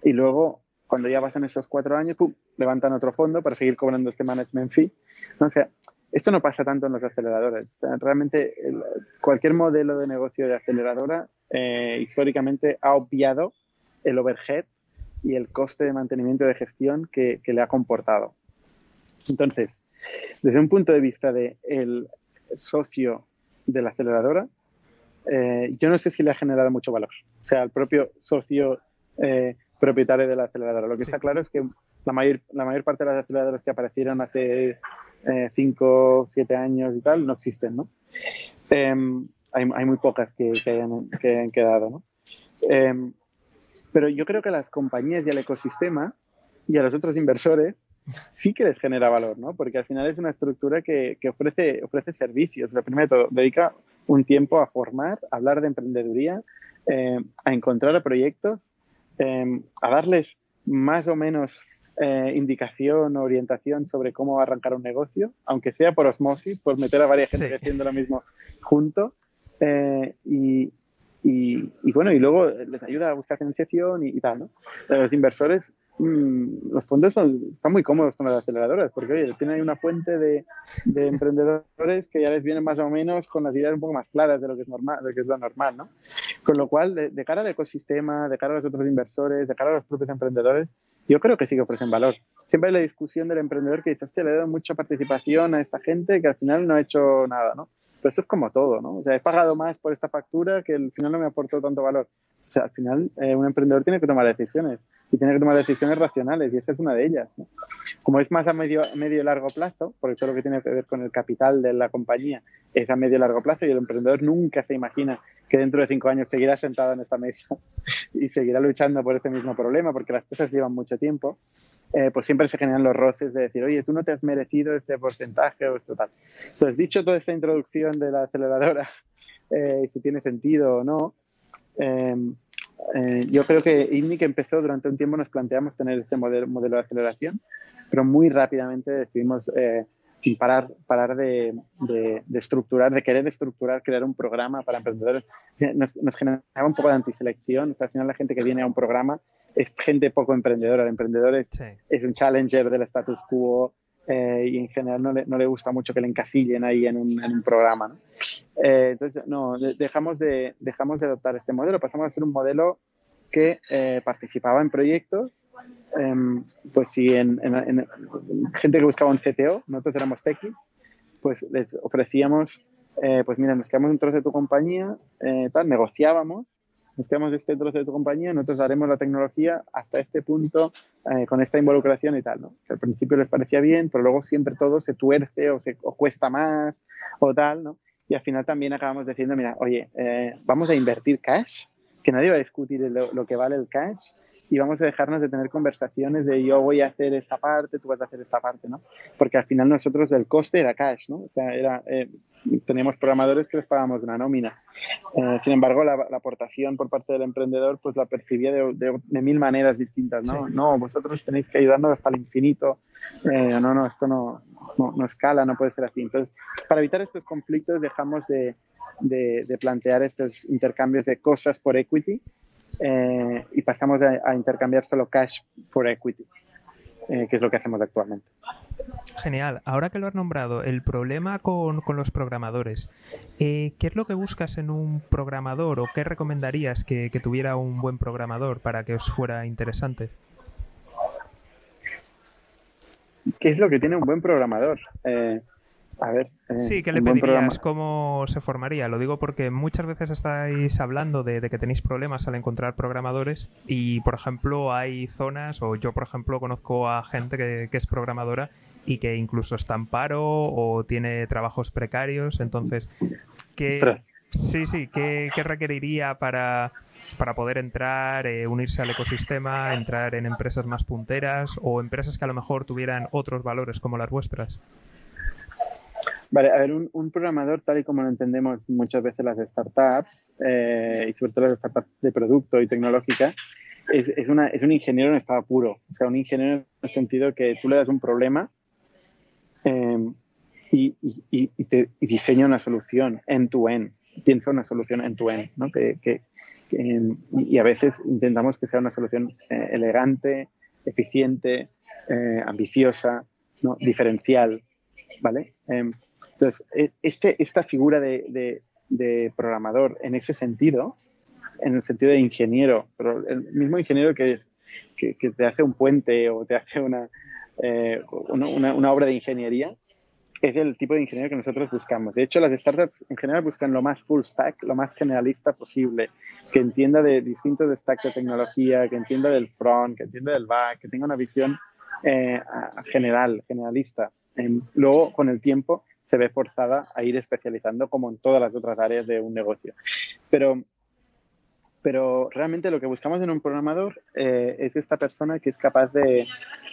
y luego cuando ya pasan esos 4 años, ¡pum!, levantan otro fondo para seguir cobrando este management fee. ¿no? O sea, esto no pasa tanto en los aceleradores. O sea, realmente el, cualquier modelo de negocio de aceleradora eh, históricamente ha obviado el overhead y el coste de mantenimiento de gestión que, que le ha comportado. Entonces, desde un punto de vista del de socio de la aceleradora, eh, yo no sé si le ha generado mucho valor. O sea, el propio socio eh, propietario de la aceleradora. Lo que sí. está claro es que la mayor, la mayor parte de las aceleradoras que aparecieron hace 5, eh, 7 años y tal no existen, ¿no? Em, hay, hay, muy pocas que, hayan, que hayan quedado, ¿no? Em, pero yo creo que a las compañías y al ecosistema y a los otros inversores sí que les genera valor, ¿no? Porque al final es una estructura que, ofrece, ofrece servicios. Lo primero de todo, dedica un tiempo a formar, a hablar de emprendeduría, eh, a encontrar proyectos, eh, a darles más o menos eh, indicación o orientación sobre cómo arrancar un negocio, aunque sea por osmosis, por meter a varias gente sí. haciendo lo mismo junto. Eh, y, y, y, bueno, y luego les ayuda a buscar financiación y, y tal, ¿no? Los inversores, mmm, los fondos son, están muy cómodos con las aceleradoras, porque oye, tienen ahí una fuente de, de, emprendedores que ya les vienen más o menos con las ideas un poco más claras de lo que es normal, de lo que es lo normal, ¿no? Con lo cual, de, de cara al ecosistema, de cara a los otros inversores, de cara a los propios emprendedores, yo creo que sí que ofrecen valor. Siempre hay la discusión del emprendedor que dice, hostia, le he dado mucha participación a esta gente que al final no ha hecho nada, ¿no? Pero esto es como todo, ¿no? O sea, he pagado más por esta factura que al final no me aportó tanto valor. O sea, al final eh, un emprendedor tiene que tomar decisiones y tiene que tomar decisiones racionales y esta es una de ellas. ¿no? Como es más a medio, medio y largo plazo, porque todo lo que tiene que ver con el capital de la compañía es a medio y largo plazo y el emprendedor nunca se imagina que dentro de cinco años seguirá sentado en esta mesa y seguirá luchando por ese mismo problema porque las cosas llevan mucho tiempo. Eh, pues siempre se generan los roces de decir, oye, tú no te has merecido este porcentaje o esto tal. Entonces, dicho toda esta introducción de la aceleradora, eh, si tiene sentido o no, Em, eh, yo creo que INNIC empezó durante un tiempo, nos planteamos tener este modelo, modelo de aceleración, pero muy rápidamente decidimos eh, parar, parar de, de, estructurar, de querer estructurar, crear un programa para emprendedores. Nos, nos generaba un poco de antiselección. O sea, al final la gente que viene a un programa es gente poco emprendedora. El emprendedor es, es un challenger del status quo, eh, y en general no le, no le, gusta mucho que le encasillen ahí en un, en un programa. ¿no? Eh, entonces, no, dejamos de, dejamos de adoptar este modelo, pasamos a ser un modelo que eh, participaba en proyectos, em, pues si en, en, gente que buscaba un CTO, nosotros éramos techis, pues les ofrecíamos, pues mira, nos quedamos trozo de tu compañía, tal, negociábamos nos quedamos este trozo de tu compañía, nosotros haremos la tecnología hasta este punto eh, con esta involucración y tal, ¿no? al principio les parecía bien, pero luego siempre todo se tuerce o, se, o cuesta más o tal, ¿no? Y al final también acabamos diciendo, mira, oye, eh, vamos a invertir cash, que nadie va a discutir lo, lo, que vale el cash, y vamos a dejarnos de tener conversaciones de yo voy a hacer esta parte, tú vas a hacer esta parte, ¿no? Porque al final nosotros el coste era cash, ¿no? O sea, era, eh, teníamos programadores que les pagábamos una nómina. Eh, sin embargo, la, la, aportación por parte del emprendedor pues la percibía de, de, de mil maneras distintas, ¿no? Sí. No, vosotros tenéis que ayudarnos hasta el infinito. Eh, no, no, esto no, no, no, escala, no puede ser así. Entonces, para evitar estos conflictos dejamos de, de plantear estos intercambios de cosas por equity eh, y pasamos a, a, intercambiar solo cash for equity, eh, que es lo que hacemos actualmente. Genial. Ahora que lo has nombrado, el problema con, con los programadores, eh, ¿qué es lo que buscas en un programador o qué recomendarías que, que, tuviera un buen programador para que os fuera interesante? ¿Qué es lo que tiene un buen programador? Eh, a ver. Eh, sí, ¿qué le pedirías? ¿Cómo se formaría? Lo digo porque muchas veces estáis hablando de, de, que tenéis problemas al encontrar programadores y, por ejemplo, hay zonas, o yo, por ejemplo, conozco a gente que, que es programadora y que incluso está en paro o tiene trabajos precarios. Entonces, ¿qué, sí, sí, ¿qué, qué requeriría para, para poder entrar, eh, unirse al ecosistema, entrar en empresas más punteras o empresas que a lo mejor tuvieran otros valores como las vuestras? Vale, a ver, un, un, programador, tal y como lo entendemos muchas veces las startups, eh, y sobre todo las startups de producto y tecnológica, es, es, un ingeniero en estado puro. O sea, un ingeniero en el sentido que tú le das un problema eh, y, y, te, diseña una solución end-to-end. Piensa una solución end-to-end, ¿no? Que, que, que, y a veces intentamos que sea una solución eh, elegante, eficiente, eh, ambiciosa, ¿no? diferencial, ¿vale? Entonces, este, esta figura de, de, de, programador en ese sentido, en el sentido de ingeniero, pero el mismo ingeniero que, es, que, que te hace un puente o te hace una, eh, una, una, obra de ingeniería, es el tipo de ingeniero que nosotros buscamos. De hecho, las startups en general buscan lo más full stack, lo más generalista posible, que entienda de distintos stacks de tecnología, que entienda del front, que entienda del back, que tenga una visión eh, general, generalista. Eh, luego, con el tiempo, se ve forzada a ir especializando como en todas las otras áreas de un negocio. Pero, pero realmente lo que buscamos en un programador eh, es esta persona que es capaz de,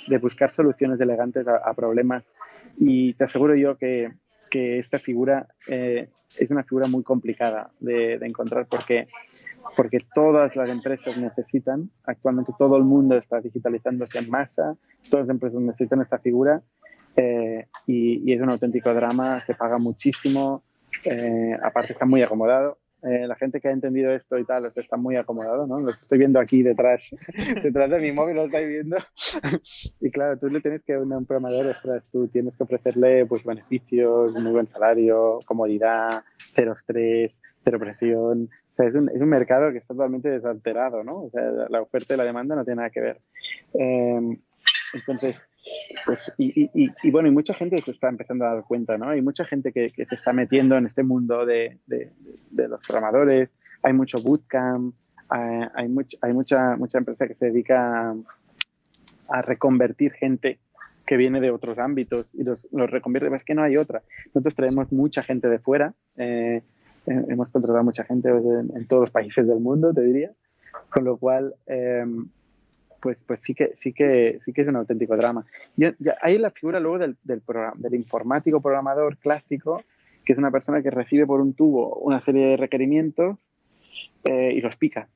de buscar soluciones elegantes a, problemas y te aseguro yo que, que esta figura eh, es una figura muy complicada de, de encontrar porque porque todas las empresas necesitan, actualmente todo el mundo está digitalizándose en masa, todas las empresas necesitan esta figura eh, y, y, es un auténtico drama, se paga muchísimo, eh, aparte está muy acomodado. Eh, la gente que ha entendido esto y tal está muy acomodado, ¿no? Los estoy viendo aquí detrás, detrás de mi móvil, lo estáis viendo. y claro, tú le tienes que, un programador, ostras, tú tienes que ofrecerle pues beneficios, muy buen salario, comodidad, cero estrés, cero presión, O sea, es un, es un mercado que está totalmente desalterado, ¿no? O sea, la oferta y la demanda no tiene nada que ver. Eh, entonces, pues, y, y, y, bueno, y mucha gente se está empezando a dar cuenta, ¿no? Hay mucha gente que, que se está metiendo en este mundo de, de, de los programadores, hay mucho bootcamp, hay, hay, much, hay mucha, mucha empresa que se dedica a, a, reconvertir gente que viene de otros ámbitos y los, los reconvierte. Es que no hay otra. Nosotros traemos mucha gente de fuera, eh, hemos contratado mucha gente en, en, todos los países del mundo, te diría, con lo cual... Eh, pues, pues sí que sí que sí que es un auténtico drama. Y, hay la figura luego del, del, programa, del informático programador clásico, que es una persona que recibe por un tubo una serie de requerimientos eh, y los pica.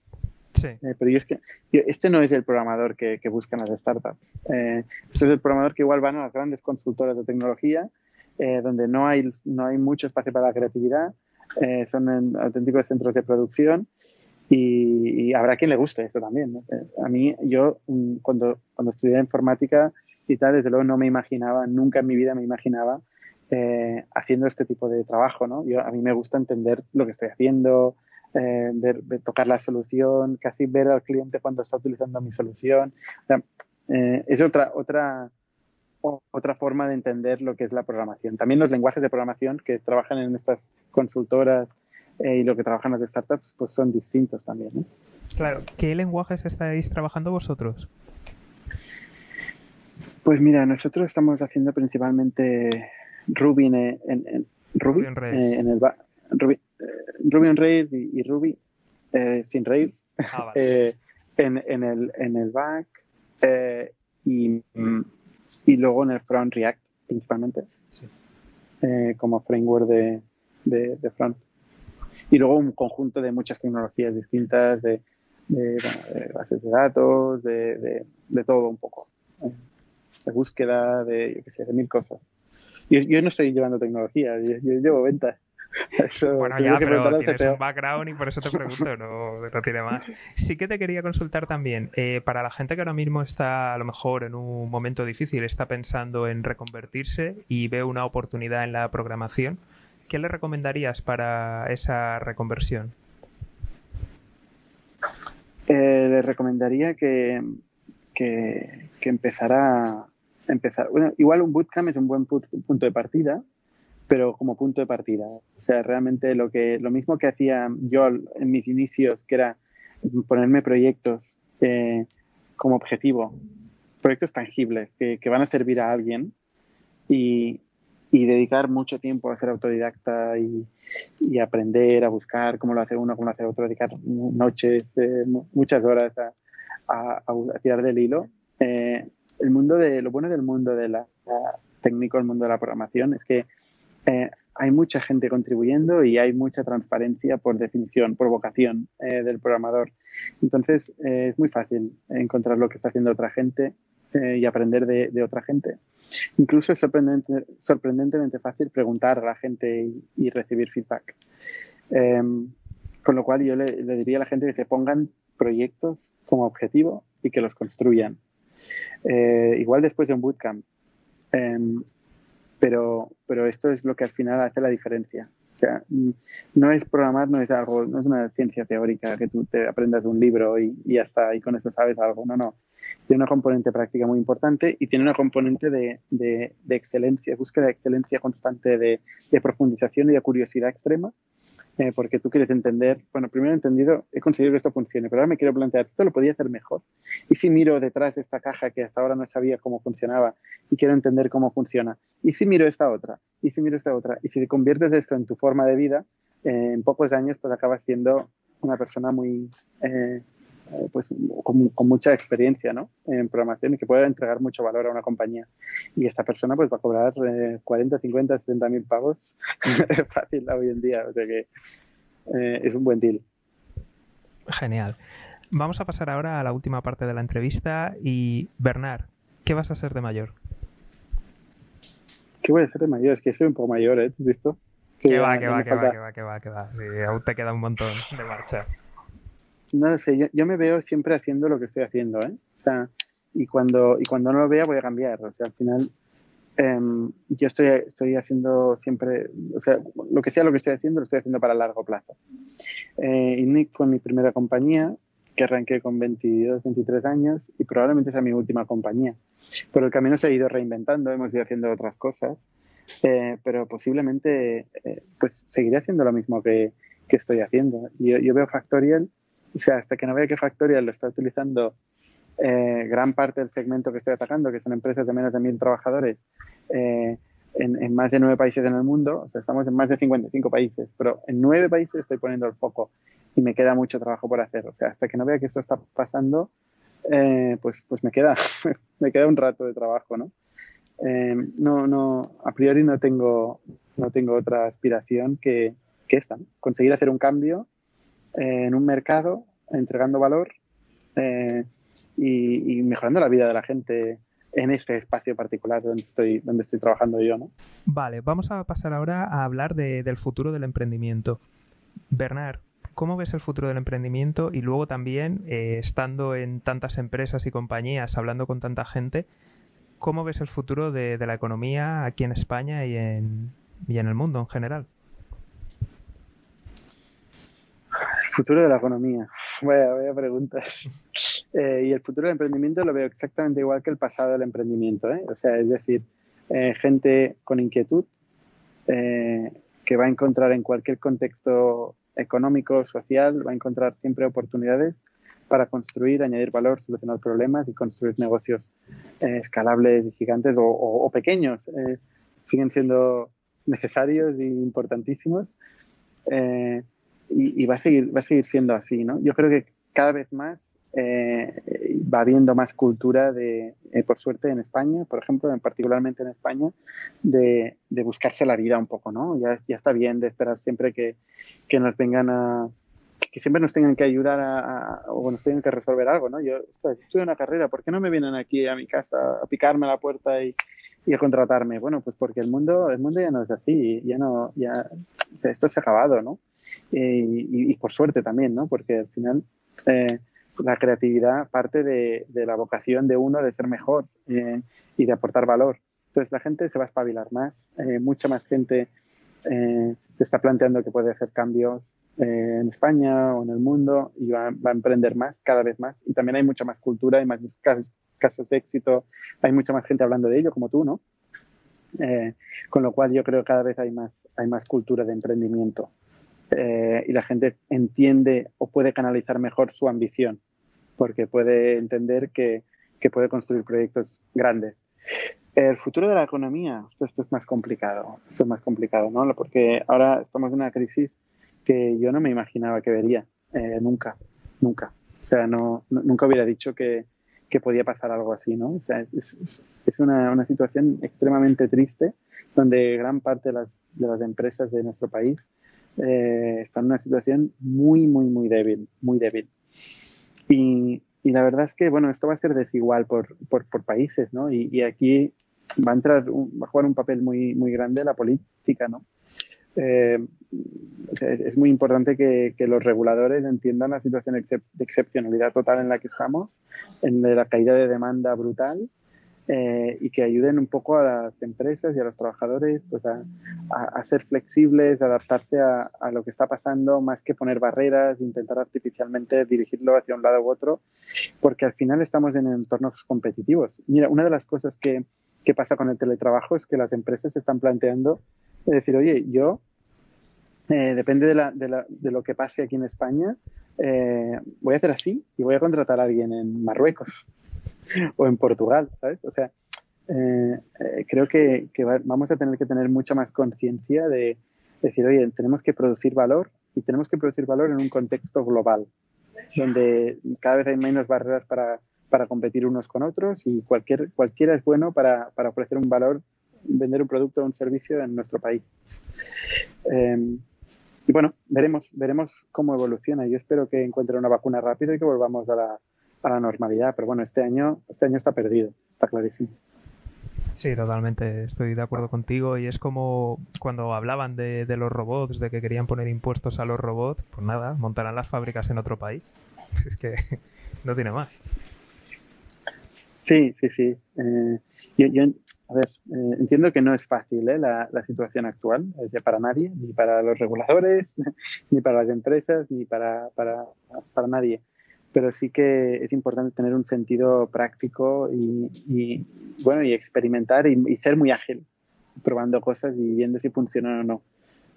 Sí. Eh, pero yo es que yo, este no es el programador que, que buscan las startups. Eh, este es el programador que igual van a las grandes consultoras de tecnología, eh, donde no hay, no hay mucho espacio para la creatividad, eh, son en auténticos centros de producción y, habrá quien le guste esto también. ¿no? A mí, yo cuando, cuando estudié informática y tal, desde luego no me imaginaba, nunca en mi vida me imaginaba eh, haciendo este tipo de trabajo. ¿no? Yo, a mí me gusta entender lo que estoy haciendo, eh, ver, tocar la solución, casi ver al cliente cuando está utilizando mi solución. Eh, es otra, otra, otra forma de entender lo que es la programación. También los lenguajes de programación que trabajan en estas consultoras eh, y lo que trabajan las startups pues son distintos también. ¿no? Claro, ¿qué lenguajes estáis trabajando vosotros? Pues mira, nosotros estamos haciendo principalmente Ruby en, en, en Ruby, Ruby, on Rails. Eh, en el Ruby, eh, Ruby on Rails y, y Ruby sin Rails ah, vale. en, en, el, en el back y, y luego en el front React principalmente sí. como framework de, de, de front y luego un conjunto de muchas tecnologías distintas, de, de, bueno, de bases de datos, de, de, todo un poco, de búsqueda, de, yo qué sé, de mil cosas. Yo, yo no estoy llevando tecnología, yo, yo llevo ventas. Eso, bueno, ya, pero tienes un background y por eso te pregunto, no, no tiene más. Sí que te quería consultar también, eh, para la gente que ahora mismo está a lo mejor en un momento difícil, está pensando en reconvertirse y ve una oportunidad en la programación, ¿qué le recomendarías para esa reconversión? Eh, le recomendaría que, que, que empezara empezar. Bueno, igual un bootcamp es un buen punto de partida, pero como punto de partida. O sea, realmente lo que lo mismo que hacía yo en mis inicios, que era ponerme proyectos eh, como objetivo, proyectos tangibles que, que, van a servir a alguien y, y dedicar mucho tiempo a ser autodidacta y, y, aprender a buscar cómo lo hace uno, cómo lo hace otro, dedicar noches, eh, muchas horas a, a, a, tirar del hilo. Eh, el mundo de, lo bueno del mundo de la, la, técnico, el mundo de la programación, es que eh, hay mucha gente contribuyendo y hay mucha transparencia por definición, por vocación eh, del programador. Entonces, es muy fácil encontrar lo que está haciendo otra gente y aprender de, otra gente. Incluso es sorprendente, sorprendentemente fácil preguntar a la gente y, recibir feedback. Em, con lo cual, yo le, diría a la gente que se pongan proyectos como objetivo y que los construyan. Eh, igual después de un bootcamp. Eh, pero, pero esto es lo que al final hace la diferencia. O sea, no es programar, no es algo, no es una ciencia teórica que tú te aprendas de un libro y, y ya está, y con eso sabes algo. No, no. Tiene una componente práctica muy importante y tiene una componente de, de, excelencia, búsqueda de excelencia constante, de, de profundización y de curiosidad extrema eh, porque tú quieres entender, bueno, primero he entendido, he conseguido que esto funcione, pero ahora me quiero plantear, esto lo podía hacer mejor. Y si miro detrás de esta caja que hasta ahora no sabía cómo funcionaba y quiero entender cómo funciona, y si miro esta otra, y si miro esta otra, y si conviertes esto en tu forma de vida, eh, en pocos años pues acabas siendo una persona muy, eh, pues con, con, mucha experiencia ¿no? en programación y que puede entregar mucho valor a una compañía. Y esta persona pues va a cobrar eh, 40, 50, 70 mil pagos fácil hoy en día. O sea que eh, es un buen deal. Genial. Vamos a pasar ahora a la última parte de la entrevista y Bernard, ¿qué vas a ser de mayor? ¿Qué voy a ser de mayor? Es que soy un poco mayor, ¿eh? ¿Has visto? Que, que va, que va, que va, que va, que va, que va. Sí, aún te queda un montón de marcha. No lo sé, yo, yo, me veo siempre haciendo lo que estoy haciendo, ¿eh? O sea, y cuando, y cuando no lo vea voy a cambiar. O sea, al final em, yo estoy, estoy haciendo siempre, o sea, lo que sea lo que estoy haciendo, lo estoy haciendo para largo plazo. Eh, INNIC fue mi primera compañía, que arranqué con 22, 23 años y probablemente sea mi última compañía. Pero el camino se ha ido reinventando, hemos ido haciendo otras cosas, eh, pero posiblemente eh, pues seguiré haciendo lo mismo que, que estoy haciendo. Yo, veo Factorial, o sea, hasta que no vea que Factorial lo está utilizando eh, gran parte del segmento que estoy atacando, que son empresas de menos de mil trabajadores, eh, en, en, más de nueve países en el mundo, o sea, estamos en más de 55 países, pero en nueve países estoy poniendo el foco y me queda mucho trabajo por hacer. O sea, hasta que no vea que esto está pasando, eh, pues, pues me queda, me queda un rato de trabajo, ¿no? Eh, no, no, a priori no tengo, no tengo otra aspiración que, que esta, ¿no? conseguir hacer un cambio eh, en un mercado, entregando valor eh, y, mejorando la vida de la gente en este espacio particular donde estoy, donde estoy trabajando yo. ¿no? Vale, vamos a pasar ahora a hablar de, del futuro del emprendimiento. Bernard, ¿cómo ves el futuro del emprendimiento? Y luego también, eh, estando en tantas empresas y compañías, hablando con tanta gente, ¿cómo ves el futuro de, de la economía aquí en España y en, y en, el mundo en general? El futuro de la economía. Vaya, vaya preguntas. Eh, y el futuro del emprendimiento lo veo exactamente igual que el pasado del emprendimiento. ¿eh? O sea, es decir, eh, gente con inquietud eh, que va a encontrar en cualquier contexto económico, social, va a encontrar siempre oportunidades para construir, añadir valor, solucionar problemas y construir negocios eh, escalables y gigantes o, o, o pequeños. Eh, siguen siendo necesarios e importantísimos y, va, a seguir, va a seguir siendo así. ¿no? Yo creo que cada vez más eh, va habiendo más cultura de, eh, por suerte en España, por ejemplo, en, particularmente en España, de, de, buscarse la vida un poco, ¿no? Ya, ya está bien de esperar siempre que, que, nos vengan a, que siempre nos tengan que ayudar a, o nos tengan que resolver algo, ¿no? Yo o sea, una carrera, ¿por qué no me vienen aquí a mi casa a picarme la puerta y, y a contratarme? Bueno, pues porque el mundo, el mundo ya no es así, ya no, ya, esto se ha acabado, ¿no? Y, y, y por suerte también, ¿no? Porque al final, eh, la creatividad parte de, de, la vocación de uno de ser mejor eh, y de aportar valor. Entonces la gente se va a espabilar más, eh, mucha más gente eh, se está planteando que puede hacer cambios eh, en España o en el mundo y va, va, a emprender más, cada vez más. Y también hay mucha más cultura, hay más casos, casos de éxito, hay mucha más gente hablando de ello, como tú, ¿no? Eh, con lo cual yo creo que cada vez hay más, hay más cultura de emprendimiento. Eh, y la gente entiende o puede canalizar mejor su ambición porque puede entender que, que puede construir proyectos grandes. El futuro de la economía, esto es más complicado, esto es más complicado, ¿no? Porque ahora estamos en una crisis que yo no me imaginaba que vería, eh, nunca, nunca. O sea, no, no, nunca hubiera dicho que, que podía pasar algo así, ¿no? O sea, es, es una, una, situación extremadamente triste donde gran parte de las, de las empresas de nuestro país eh, están en una situación muy, muy, muy débil, muy débil. Y, y, la verdad es que, bueno, esto va a ser desigual por, por, por países, ¿no? Y, y, aquí va a entrar, un, va a jugar un papel muy, muy grande la política, ¿no? Eh, es muy importante que, que, los reguladores entiendan la situación de excepcionalidad total en la que estamos, en la caída de demanda brutal, eh, y que ayuden un poco a las empresas y a los trabajadores pues a, a, ser flexibles, a adaptarse a, a, lo que está pasando, más que poner barreras, intentar artificialmente dirigirlo hacia un lado u otro, porque al final estamos en entornos competitivos. Mira, una de las cosas que, que pasa con el teletrabajo es que las empresas se están planteando decir, oye, yo, eh, depende de, la, de, la, de, lo que pase aquí en España, eh, voy a hacer así y voy a contratar a alguien en Marruecos o en Portugal, ¿sabes? O sea, eh, eh, creo que, vamos a tener que tener mucha más conciencia de decir, oye, tenemos que producir valor y tenemos que producir valor en un contexto global, donde cada vez hay menos barreras para, para competir unos con otros y cualquier, cualquiera es bueno para, para ofrecer un valor, vender un producto o un servicio en nuestro país. Eh, y bueno, veremos, veremos cómo evoluciona. Yo espero que encuentre una vacuna rápido y que volvamos a la, a la normalidad. Pero bueno, este año, este año está perdido, está clarísimo. Sí, totalmente, estoy de acuerdo contigo. Y es como cuando hablaban de, de, los robots, de que querían poner impuestos a los robots, pues nada, montarán las fábricas en otro país. Es que no tiene más. Sí, sí, sí. Eh, yo, a ver, eh, entiendo que no es fácil ¿eh? la, la, situación actual, es para nadie, ni para los reguladores, ni para las empresas, ni para, para, para, nadie. Pero sí que es importante tener un sentido práctico y, y bueno, y experimentar y, y, ser muy ágil, probando cosas y viendo si funcionan o no.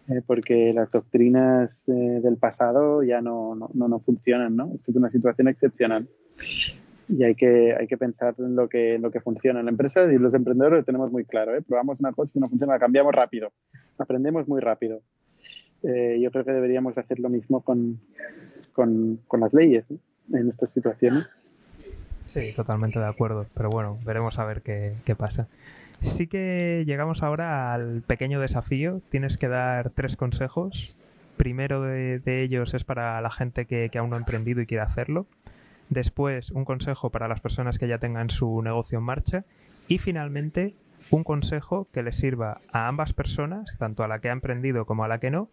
Eh, porque las doctrinas eh, del pasado ya no, no, no, funcionan, ¿no? es una situación excepcional y hay que, hay que pensar en lo que, lo que funciona en la empresa y los emprendedores lo tenemos muy claro. ¿eh? Probamos una cosa y no funciona, la cambiamos rápido, aprendemos muy rápido. Eh, yo creo que deberíamos hacer lo mismo con, con, con las leyes en estas situaciones. Sí, totalmente de acuerdo, pero bueno, veremos a ver qué, qué pasa. Sí que llegamos ahora al pequeño desafío. Tienes que dar tres consejos. Primero de, de ellos es para la gente que, que, aún no ha emprendido y quiere hacerlo. Después, un consejo para las personas que ya tengan su negocio en marcha. Y finalmente, un consejo que le sirva a ambas personas, tanto a la que ha emprendido como a la que no,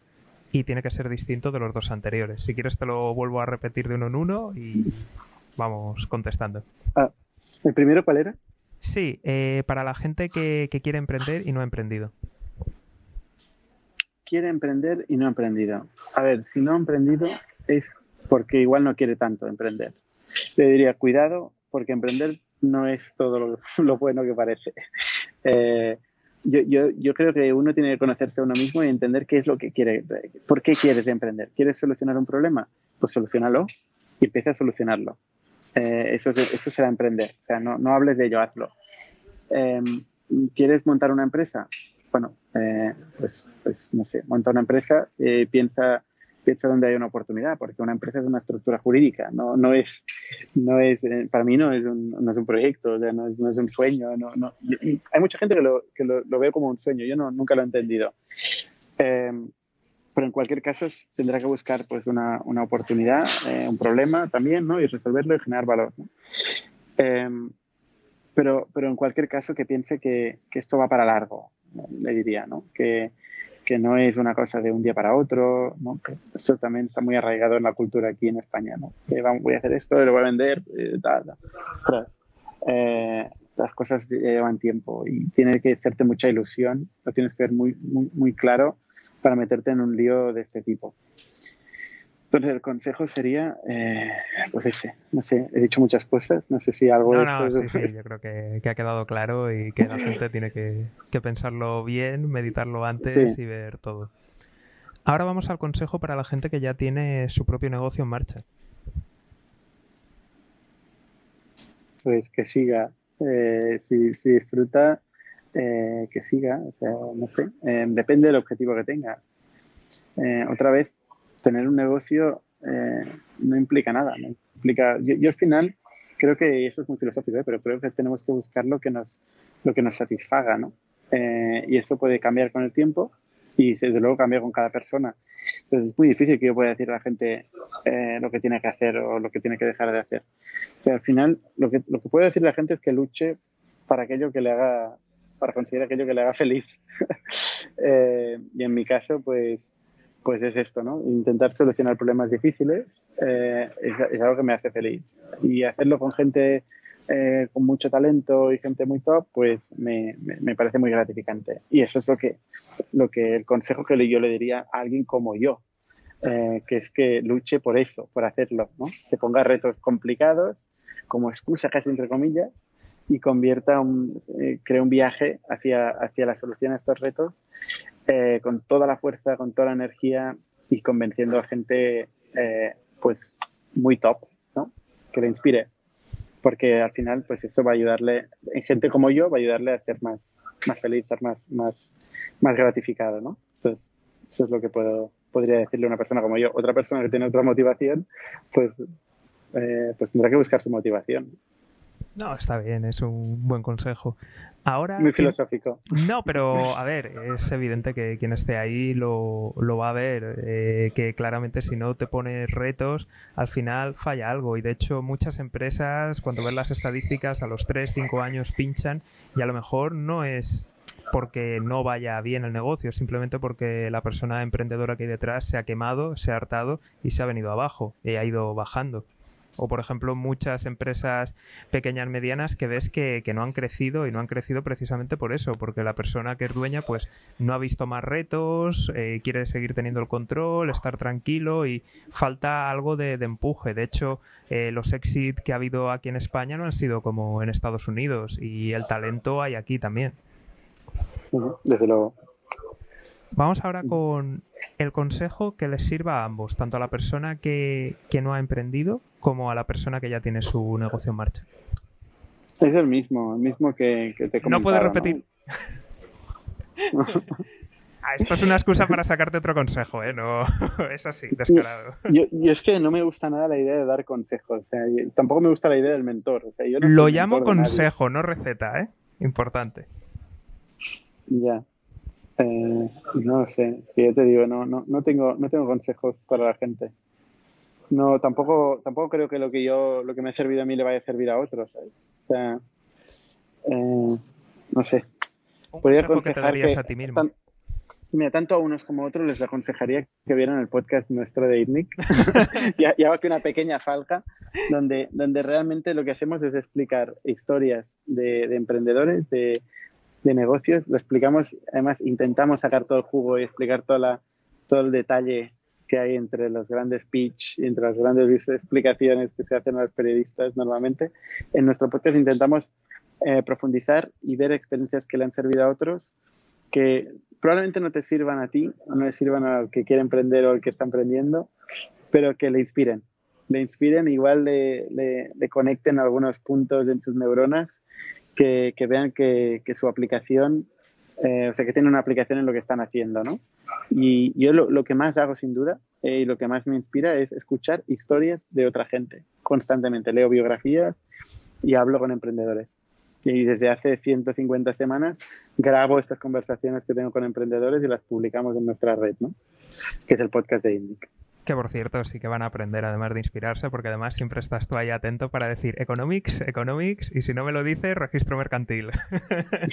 y tiene que ser distinto de los dos anteriores. Si quieres te lo vuelvo a repetir de uno en uno y vamos contestando. Ah, ¿El primero cuál era? Sí, eh, para la gente que, que, quiere emprender y no ha emprendido. Quiere emprender y no ha emprendido. A ver, si no ha emprendido es porque igual no quiere tanto emprender le diría, cuidado, porque emprender no es todo lo, lo bueno que parece. Eh, yo, yo, yo, creo que uno tiene que conocerse a uno mismo y entender qué es lo que quiere, por qué quieres emprender. ¿Quieres solucionar un problema? Pues solucionalo y empieza a solucionarlo. Eh, eso, eso será emprender. O sea, no, no hables de ello, hazlo. Eh, ¿Quieres montar una empresa? Bueno, eh, pues, pues, no sé, monta una empresa, eh, piensa piensa donde hay una oportunidad, porque una empresa es una estructura jurídica, no, no es, no es, eh, para mí no es un, no es un proyecto, no, es, no, es, un sueño. No, no. Hay mucha gente que lo, que lo, lo ve como un sueño, yo no, nunca lo he entendido. Eh, pero en cualquier caso tendrá que buscar pues, una, una oportunidad, eh, un problema también, ¿no? y resolverlo y generar valor. Eh, pero, pero en cualquier caso que piense que, que esto va para largo, le diría, ¿no? que, que no es una cosa de un día para otro. Eso también está muy arraigado en la cultura aquí en España, ¿no? Voy a hacer esto, lo voy a vender, eh. Ostras, eh, las cosas llevan tiempo y tiene que hacerte mucha ilusión, lo tienes que ver muy, muy, muy claro para meterte en un lío de este tipo. Entonces el consejo sería, eh, pues ese, no sé, he dicho muchas cosas, no sé si algo... No, no, sí, sí, yo creo que, que, ha quedado claro y que la gente tiene que, que pensarlo bien, meditarlo antes sí. y ver todo. Ahora vamos al consejo para la gente que ya tiene su propio negocio en marcha. Pues que siga, eh, si, si, disfruta, eh, que siga, o sea, no sé, depende del objetivo que tenga. Otra vez, tener un negocio eh, no implica nada. No implica, yo, yo, al final creo que eso es muy filosófico, ¿eh? pero creo que tenemos que buscar lo que nos, lo que nos satisfaga, ¿no? Eh, y eso puede cambiar con el tiempo y desde luego cambiar con cada persona. Entonces es muy difícil que yo pueda decir a la gente eh, lo que tiene que hacer o lo que tiene que dejar de hacer. O sea, al final lo que, lo que puedo decir a la gente es que luche para aquello que le haga, para conseguir aquello que le haga feliz. eh, y en mi caso, pues pues es esto, ¿no? Intentar solucionar problemas difíciles eh, es, algo que me hace feliz. Y hacerlo con gente eh, con mucho talento y gente muy top, pues me, me, parece muy gratificante. Y eso es lo que, lo que el consejo que yo le diría a alguien como yo, eh, que es que luche por eso, por hacerlo, ¿no? Que ponga retos complicados como excusa casi entre comillas y convierta un, eh, crea un viaje hacia, hacia la solución a estos retos eh, con toda la fuerza, con toda la energía y convenciendo a gente eh, pues muy top, ¿no? Que le inspire. Porque al final, pues eso va a ayudarle, en gente como yo, va a ayudarle a ser más, más feliz, ser más, más, más gratificado, ¿no? Entonces, eso es lo que puedo, podría decirle a una persona como yo. Otra persona que tiene otra motivación, pues, eh, pues tendrá que buscar su motivación. No, está bien, es un buen consejo. Ahora. Muy filosófico. No, pero a ver, es evidente que quien esté ahí lo, lo va a ver. Eh, que claramente si no te pones retos, al final falla algo. Y de hecho, muchas empresas, cuando ven las estadísticas, a los 3, 5 años pinchan y a lo mejor no es porque no vaya bien el negocio, simplemente porque la persona emprendedora que hay detrás se ha quemado, se ha hartado y se ha venido abajo y ha ido bajando. O, por ejemplo, muchas empresas pequeñas, medianas, que ves que, no han crecido y no han crecido precisamente por eso, porque la persona que es dueña, pues no ha visto más retos, eh, quiere seguir teniendo el control, estar tranquilo y falta algo de, empuje. De hecho, eh, los exit que ha habido aquí en España no han sido como en Estados Unidos y el talento hay aquí también. Desde luego. Vamos ahora con el consejo que les sirva a ambos, tanto a la persona que, no ha emprendido como a la persona que ya tiene su negocio en marcha. Es el mismo, el mismo que, te No puedes repetir. Ah, esto es una excusa para sacarte otro consejo, ¿eh? No, es así, descarado. Yo, es que no me gusta nada la idea de dar consejos. tampoco me gusta la idea del mentor. Lo llamo consejo, no receta, ¿eh? Importante. Ya. Eh, no sé, ya te digo, no, no, no, tengo, no tengo consejos para la gente. No, tampoco, tampoco creo que lo que yo, lo que me ha servido a mí le vaya a servir a otros. O sea, eh, no sé. Podría aconsejar que, a ti mismo. mira, tanto a unos como a otros les aconsejaría que vieran el podcast nuestro de ITNIC. ya, ya va que una pequeña falca, donde, donde realmente lo que hacemos es explicar historias de, de emprendedores, de, de negocios, lo explicamos, además intentamos sacar todo el jugo y explicar toda la, todo el detalle que hay entre los grandes pitch entre las grandes explicaciones que se hacen a los periodistas normalmente. En nuestro podcast intentamos eh, profundizar y ver experiencias que le han servido a otros que probablemente no te sirvan a ti, no le sirvan al que quiere emprender o al que está emprendiendo, pero que le inspiren. Le inspiren, igual le, le, le conecten algunos puntos en sus neuronas que, vean que, su aplicación, eh, o sea, que tiene una aplicación en lo que están haciendo, ¿no? Y yo lo, que más hago sin duda eh, y lo que más me inspira es escuchar historias de otra gente constantemente. Leo biografías y hablo con emprendedores. Y desde hace 150 semanas grabo estas conversaciones que tengo con emprendedores y las publicamos en nuestra red, ¿no? Que es el podcast de Indic que por cierto sí que van a aprender además de inspirarse, porque además siempre estás tú ahí atento para decir economics, economics, y si no me lo dices, registro mercantil.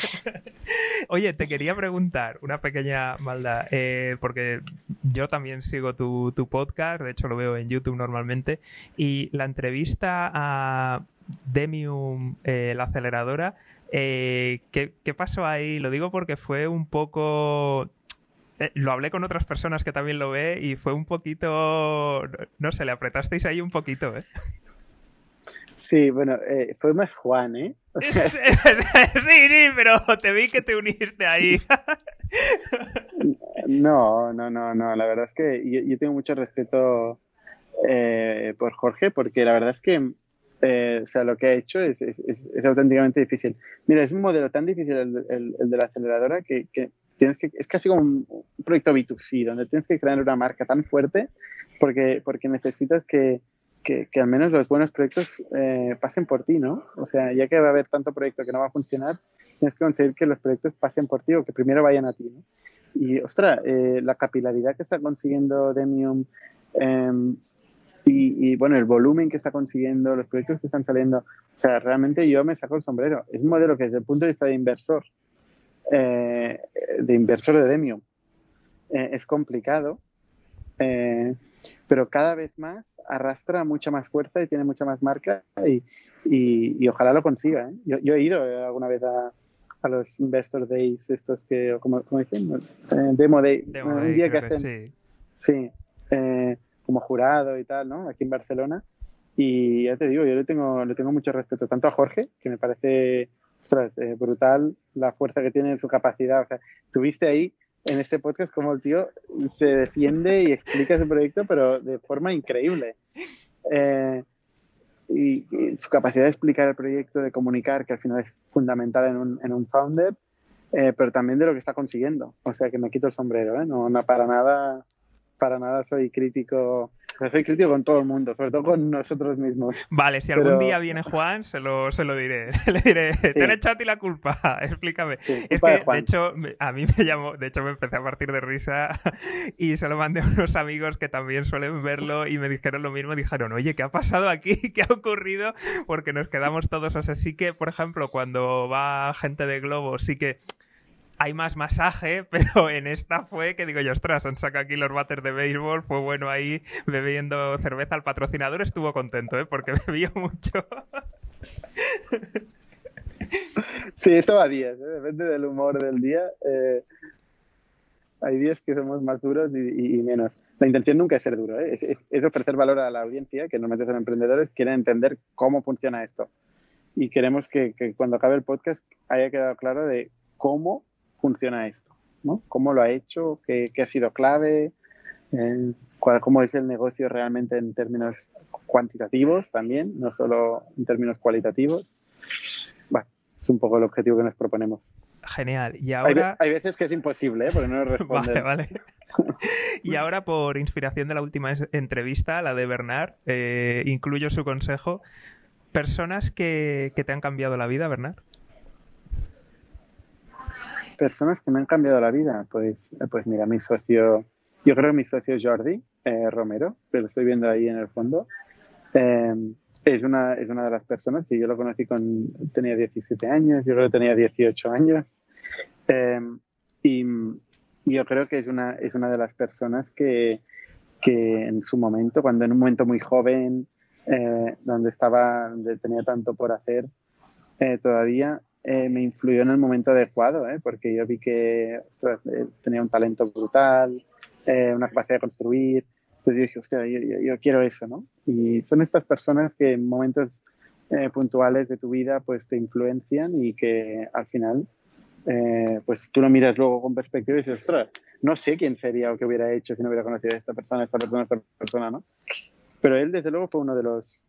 Oye, te quería preguntar una pequeña maldad, eh, porque yo también sigo tu, podcast, de hecho lo veo en YouTube normalmente, y la entrevista a Demium, eh, la aceleradora, eh, ¿qué, ¿qué pasó ahí? Lo digo porque fue un poco lo hablé con otras personas que también lo ve y fue un poquito, no sé, le apretasteis ahí un poquito, ¿eh? Sí, bueno, eh, fue más Juan, ¿eh? sí, sí, pero te vi que te uniste ahí. no, no, no, no, la verdad es que yo, tengo mucho respeto eh, por Jorge porque la verdad es que o sea, lo que ha hecho es, es, auténticamente difícil. Mira, es un modelo tan difícil el, de la aceleradora que, que, tienes que, es casi como un, proyecto B2C, donde tienes que crear una marca tan fuerte porque, porque necesitas que, que, al menos los buenos proyectos eh, pasen por ti, ¿no? O sea, ya que va a haber tanto proyecto que no va a funcionar, tienes que conseguir que los proyectos pasen por ti o que primero vayan a ti, ¿no? Y, ostras, eh, la capilaridad que está consiguiendo Demium em, y, y, bueno, el volumen que está consiguiendo, los proyectos que están saliendo, o sea, realmente yo me saco el sombrero. Es un modelo que desde el punto de vista de inversor eh, de inversor de Demium. Eh, es complicado, eh, pero cada vez más arrastra mucha más fuerza y tiene mucha más marca y, y, ojalá lo consiga. Yo, yo, he ido alguna vez a, a, los Investor Days, estos que, como, dicen, Demo Day, un día que hacen, sí, como jurado y tal, ¿no? Aquí en Barcelona. Y ya te digo, yo le tengo, le tengo mucho respeto tanto a Jorge, que me parece ostras, eh, brutal la fuerza que tiene en su capacidad. O sea, tuviste ahí en este podcast como el tío se defiende y explica su proyecto, pero de forma increíble. Eh, y, su capacidad de explicar el proyecto, de comunicar, que al final es fundamental en un, en un founder, eh, pero también de lo que está consiguiendo. O sea, que me quito el sombrero, ¿eh? no, no para nada, para nada soy crítico soy crítico con todo el mundo, sobre todo con nosotros mismos. Vale, si algún día viene Juan, se lo, se lo diré. Le diré, te he echado a ti la culpa, explícame. es que, de, hecho, a mí me llamó, de hecho me empecé a partir de risa y se lo mandé a unos amigos que también suelen verlo y me dijeron lo mismo. Dijeron, oye, ¿qué ha pasado aquí? ¿Qué ha ocurrido? Porque nos quedamos todos, o sea, sí que, por ejemplo, cuando va gente de Globo, sí que hay más masaje, pero en esta fue que digo yo, ostras, han sacado aquí los bates de béisbol, fue bueno ahí bebiendo cerveza. El patrocinador estuvo contento, ¿eh? porque bebió mucho. Sí, esto va a días, ¿eh? depende del humor del día. Eh, hay días que somos más duros y, menos. La intención nunca es ser duro, ¿eh? es, ofrecer valor a la audiencia, que normalmente son emprendedores, quieren entender cómo funciona esto. Y queremos que, cuando acabe el podcast haya quedado claro de cómo funciona esto, ¿no? Cómo lo ha hecho, qué, ha sido clave, cómo es el negocio realmente en términos cuantitativos también, no solo en términos cualitativos. Bueno, es un poco el objetivo que nos proponemos. Genial. Y ahora... Hay, veces que es imposible, ¿eh? porque no vale, vale. y ahora, por inspiración de la última entrevista, la de Bernard, eh, incluyo su consejo. Personas que, te han cambiado la vida, Bernard. Personas que me han cambiado la vida. Pues, pues mira, mi socio, yo creo que mi socio Jordi eh, Romero, que lo estoy viendo ahí en el fondo, es, una, es una de las personas que yo lo conocí con, tenía 17 años, yo creo que tenía 18 años. y, yo creo que es una, es una de las personas que, que en su momento, cuando en un momento muy joven, eh, donde estaba, donde tenía tanto por hacer eh, todavía, eh, me influyó en el momento adecuado, porque yo vi que tenía un talento brutal, una capacidad de construir. Entonces yo dije, hostia, yo, yo, quiero eso, ¿no? Y son estas personas que en momentos puntuales de tu vida pues te influencian y que al final eh, pues tú lo miras luego con perspectiva y dices, ostras, no sé quién sería o qué hubiera hecho si no hubiera conocido a esta persona, esta persona, esta persona, ¿no? Pero él, desde luego, fue uno de los,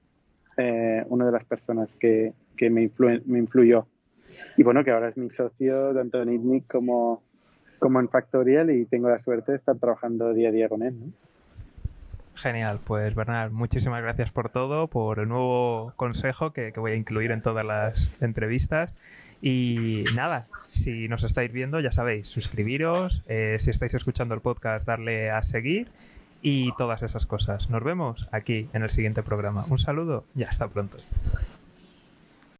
eh, una de las personas que, que me, me, influyó. Y bueno, que ahora es mi socio tanto en ITNIC como, como en Factorial y tengo la suerte de estar trabajando día a día con él. Genial, pues Bernard, muchísimas gracias por todo, por el nuevo consejo que, que voy a incluir en todas las entrevistas y nada, si nos estáis viendo, ya sabéis, suscribiros, eh, si estáis escuchando el podcast, darle a seguir y todas esas cosas. Nos vemos aquí en el siguiente programa. Un saludo y hasta pronto.